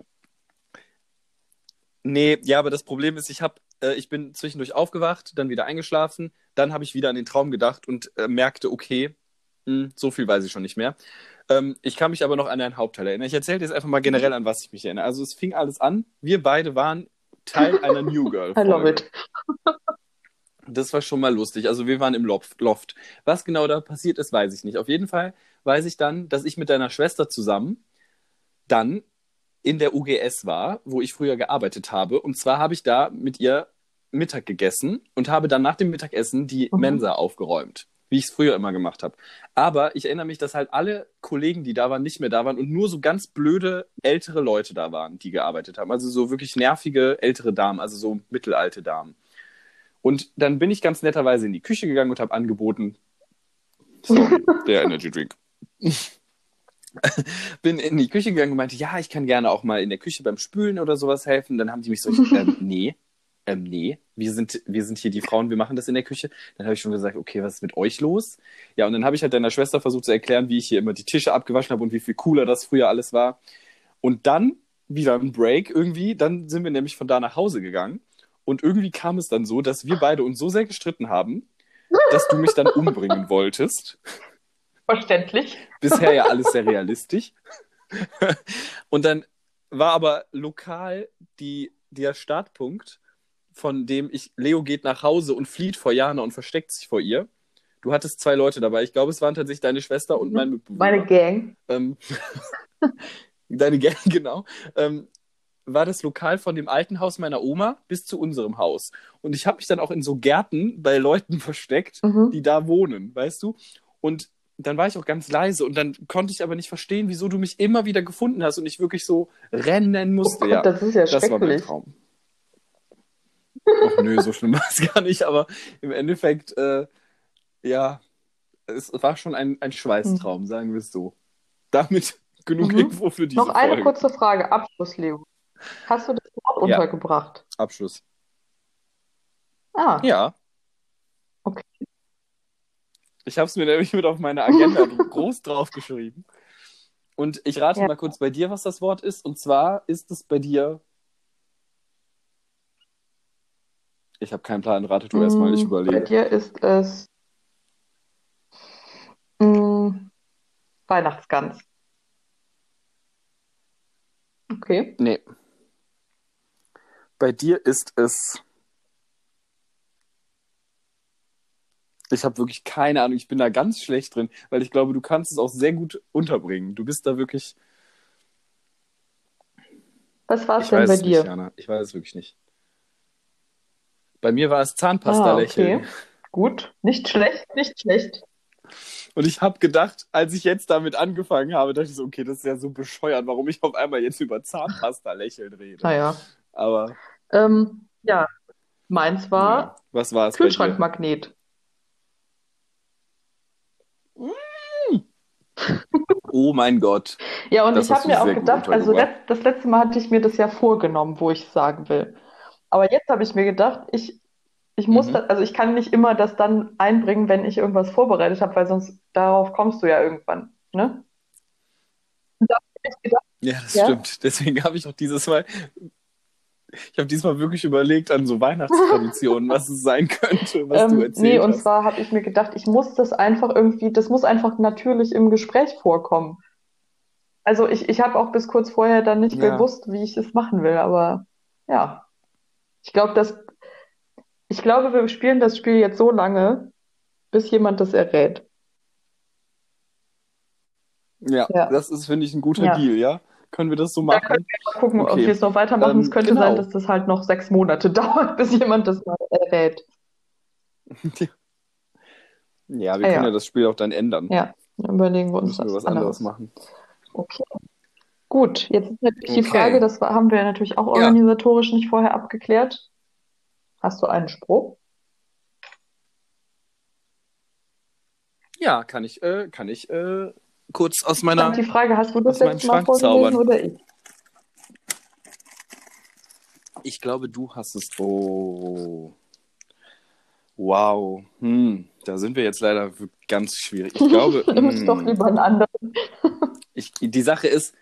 Nee, ja, aber das Problem ist, ich hab, äh, ich bin zwischendurch aufgewacht, dann wieder eingeschlafen, dann habe ich wieder an den Traum gedacht und äh, merkte, okay, mh, so viel weiß ich schon nicht mehr. Ähm, ich kann mich aber noch an einen Hauptteil erinnern. Ich erzähle dir jetzt einfach mal generell, an was ich mich erinnere. Also es fing alles an, wir beide waren Teil einer New Girl. I love it. Das war schon mal lustig. Also wir waren im. Loft. Was genau da passiert ist, weiß ich nicht. Auf jeden Fall weiß ich dann, dass ich mit deiner Schwester zusammen dann in der UGS war, wo ich früher gearbeitet habe. Und zwar habe ich da mit ihr Mittag gegessen und habe dann nach dem Mittagessen die Mhm. Mensa aufgeräumt, wie ich es früher immer gemacht habe. Aber ich erinnere mich, dass halt alle Kollegen, die da waren, nicht mehr da waren und nur so ganz blöde ältere Leute da waren, die gearbeitet haben. Also so wirklich nervige ältere Damen, also so mittelalte Damen. Und dann bin ich ganz netterweise in die Küche gegangen und habe angeboten, sorry, der Energy Drink. bin in die Küche gegangen und meinte, ja, ich kann gerne auch mal in der Küche beim Spülen oder sowas helfen. Dann haben die mich so, ähm, nee, ähm, nee, wir sind, wir sind hier die Frauen, wir machen das in der Küche. Dann habe ich schon gesagt, okay, was ist mit euch los? Ja, und dann habe ich halt deiner Schwester versucht zu erklären, wie ich hier immer die Tische abgewaschen habe und wie viel cooler das früher alles war. Und dann wieder ein Break irgendwie, dann sind wir nämlich von da nach Hause gegangen. Und irgendwie kam es dann so, dass wir beide uns so sehr gestritten haben, dass du mich dann umbringen wolltest. Verständlich. Bisher ja alles sehr realistisch. Und dann war aber lokal die, der Startpunkt, von dem ich, Leo geht nach Hause und flieht vor Jana und versteckt sich vor ihr. Du hattest zwei Leute dabei. Ich glaube, es waren tatsächlich deine Schwester und mein Mitbewohner. Meine Gang. Ähm, deine Gang, genau. Ähm, war das Lokal von dem alten Haus meiner Oma bis zu unserem Haus. Und ich habe mich dann auch in so Gärten bei Leuten versteckt, Mhm. die da wohnen, weißt du? Und dann war ich auch ganz leise und dann konnte ich aber nicht verstehen, wieso du mich immer wieder gefunden hast und ich wirklich so rennen musste. Oh ja, Gott, das ist ja das war mein schrecklich. Traum. Ach nö, so schlimm war es gar nicht, aber im Endeffekt, äh, ja, es war schon ein, ein Schweißtraum, sagen wir es so. Damit genug Mhm. Info für diese Noch eine Folge. kurze Frage, Abschluss, Leo. Hast du das Wort Ja. untergebracht? Abschluss. Ah, Ja. Okay. Ich habe es mir nämlich mit auf meine Agenda groß draufgeschrieben. Und ich rate Ja. mal kurz bei dir, was das Wort ist. Und zwar ist es bei dir. Ich habe keinen Plan, rate du erstmal, ich Mm, Bei überlege. dir ist es mm, Weihnachtsgans. Okay. Nee. Bei dir ist es. Ich habe wirklich keine Ahnung, ich bin da ganz schlecht drin, weil ich glaube, du kannst es auch sehr gut unterbringen. Du bist da wirklich. Was war es denn bei dir? nicht, Jana. Ich weiß es wirklich nicht. Bei mir war es Ah, Zahnpasta-Lächeln. okay. Gut. Nicht schlecht, nicht schlecht. Und ich habe gedacht, als ich jetzt damit angefangen habe, dachte ich so, okay, das ist ja so bescheuert, warum ich auf einmal jetzt über Zahnpasta-Lächeln rede. Naja. Aber Ähm, ja. Meins war ja, was war es bei dir? Kühlschrankmagnet. Oh mein Gott. Ja, und Das ich habe mir auch gedacht, also letzt, das letzte Mal hatte ich mir das ja vorgenommen, wo ich sagen will. Aber jetzt habe ich mir gedacht, ich, ich muss Mhm. das, also ich kann nicht immer das dann einbringen, wenn ich irgendwas vorbereitet habe, weil sonst darauf kommst du ja irgendwann, ne? Und da habe ich gedacht, Ja, das Ja? stimmt. Deswegen habe ich auch dieses Mal, ich habe diesmal wirklich überlegt an so Weihnachtstraditionen, was es sein könnte, was du ähm, erzählt nee, und hast. zwar habe ich mir gedacht, ich muss das einfach irgendwie, das muss einfach natürlich im Gespräch vorkommen. Also ich, ich habe auch bis kurz vorher dann nicht Ja. gewusst, wie ich es machen will, aber ja. Ich glaube, dass, ich glaube, wir spielen das Spiel jetzt so lange, bis jemand das errät. Ja, Ja. das ist, finde ich, ein guter Ja. Deal, ja? Können wir das so Da machen? können wir mal gucken, ob Okay. wir es noch weitermachen. Ähm, es könnte genau. sein, dass das halt noch sechs Monate dauert, bis jemand das mal errät. Ja, wir Ah, können ja. ja das Spiel auch dann ändern. Ja, dann überlegen wir uns Müssen wir was anderes anderes. machen. Okay. Gut, jetzt ist natürlich die Okay. Frage, das haben wir natürlich auch Ja. organisatorisch nicht vorher abgeklärt. Hast du einen Spruch? Ja, kann ich, äh, kann ich äh, kurz aus Und meiner. die Frage, hast du das letzte Mal vorgelesen zaubern. oder ich? Ich glaube, du hast es. Oh. Wow. Hm. Da sind wir jetzt leider ganz schwierig. Ich glaube. Nimm doch hm. lieber einen anderen. Ich, die Sache ist.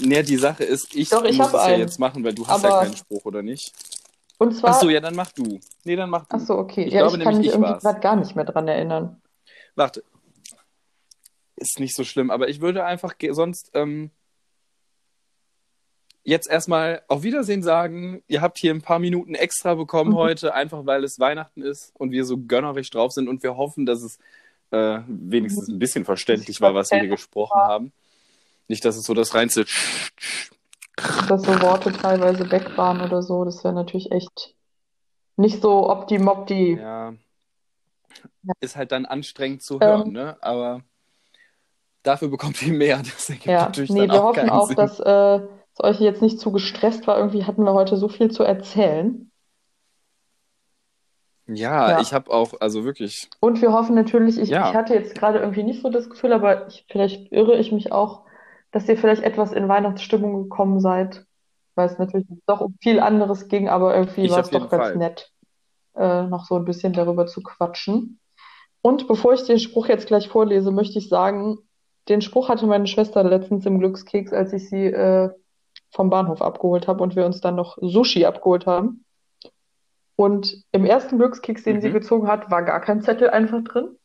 Ne, die Sache ist, ich Doch, ich muss es ja einen. jetzt machen, weil du hast ja Aber- keinen Spruch, oder nicht? Und zwar, Ach so, ja, dann mach du. Nee, dann mach du. ach so, okay. Ich Ja, glaube ich kann nämlich, mich ich irgendwie gerade gar nicht mehr dran erinnern. Warte. Ist nicht so schlimm, aber ich würde einfach sonst ähm, jetzt erstmal auf Wiedersehen sagen. Ihr habt hier ein paar Minuten extra bekommen Mhm. heute, einfach weil es Weihnachten ist und wir so gönnerisch drauf sind und wir hoffen, dass es äh, wenigstens ein bisschen verständlich war, was wir hier gesprochen haben. Nicht, dass es so das reinste. Dass so Worte teilweise weg waren oder so, das wäre natürlich echt nicht so optimopti. Ja. Ist halt dann anstrengend zu hören, Ähm. ne? Aber dafür bekommt ihr mehr. Das ergibt Ja, natürlich nee, dann wir auch hoffen auch, Sinn. dass äh, es euch jetzt nicht zu gestresst war. Irgendwie hatten wir heute so viel zu erzählen. Ja, Ja. ich habe auch, also wirklich, Und wir hoffen natürlich, ich, Ja. ich hatte jetzt gerade irgendwie nicht so das Gefühl, aber ich, vielleicht irre ich mich auch, dass ihr vielleicht etwas in Weihnachtsstimmung gekommen seid, weil es natürlich doch um viel anderes ging, aber irgendwie war es doch ganz Fall. nett, äh, noch so ein bisschen darüber zu quatschen. Und bevor ich den Spruch jetzt gleich vorlese, möchte ich sagen, den Spruch hatte meine Schwester letztens im Glückskeks, als ich sie äh, vom Bahnhof abgeholt habe und wir uns dann noch Sushi abgeholt haben. Und im ersten Glückskeks, den sie Mhm. gezogen hat, war gar kein Zettel einfach drin.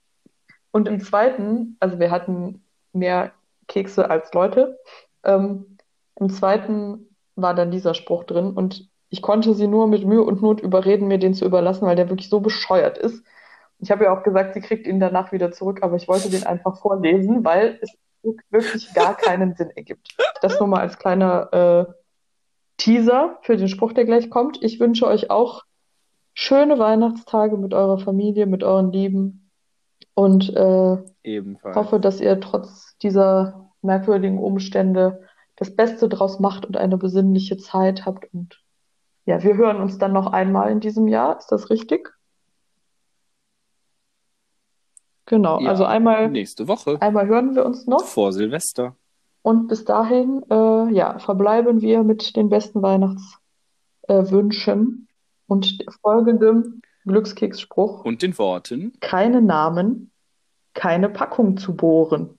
Und im zweiten, also wir hatten mehr Kekse als Leute, ähm, im zweiten war dann dieser Spruch drin und ich konnte sie nur mit Mühe und Not überreden, mir den zu überlassen, weil der wirklich so bescheuert ist. Ich habe ja auch gesagt, sie kriegt ihn danach wieder zurück, aber ich wollte den einfach vorlesen, weil es wirklich gar keinen Sinn ergibt. Das nur mal als kleiner, äh, Teaser für den Spruch, der gleich kommt. Ich wünsche euch auch schöne Weihnachtstage mit eurer Familie, mit euren Lieben und äh, Ebenfalls. hoffe, dass ihr trotz dieser merkwürdigen Umstände das Beste draus macht und eine besinnliche Zeit habt. Und ja, wir hören uns dann noch einmal in diesem Jahr. Ist das richtig? Genau, Ja, also einmal, nächste Woche einmal hören wir uns noch. vor Silvester. Und bis dahin, äh, ja, verbleiben wir mit den besten Weihnachtswünschen und folgendem Glückskeksspruch. Und den Worten. Keine Namen, keine Packung zu bohren.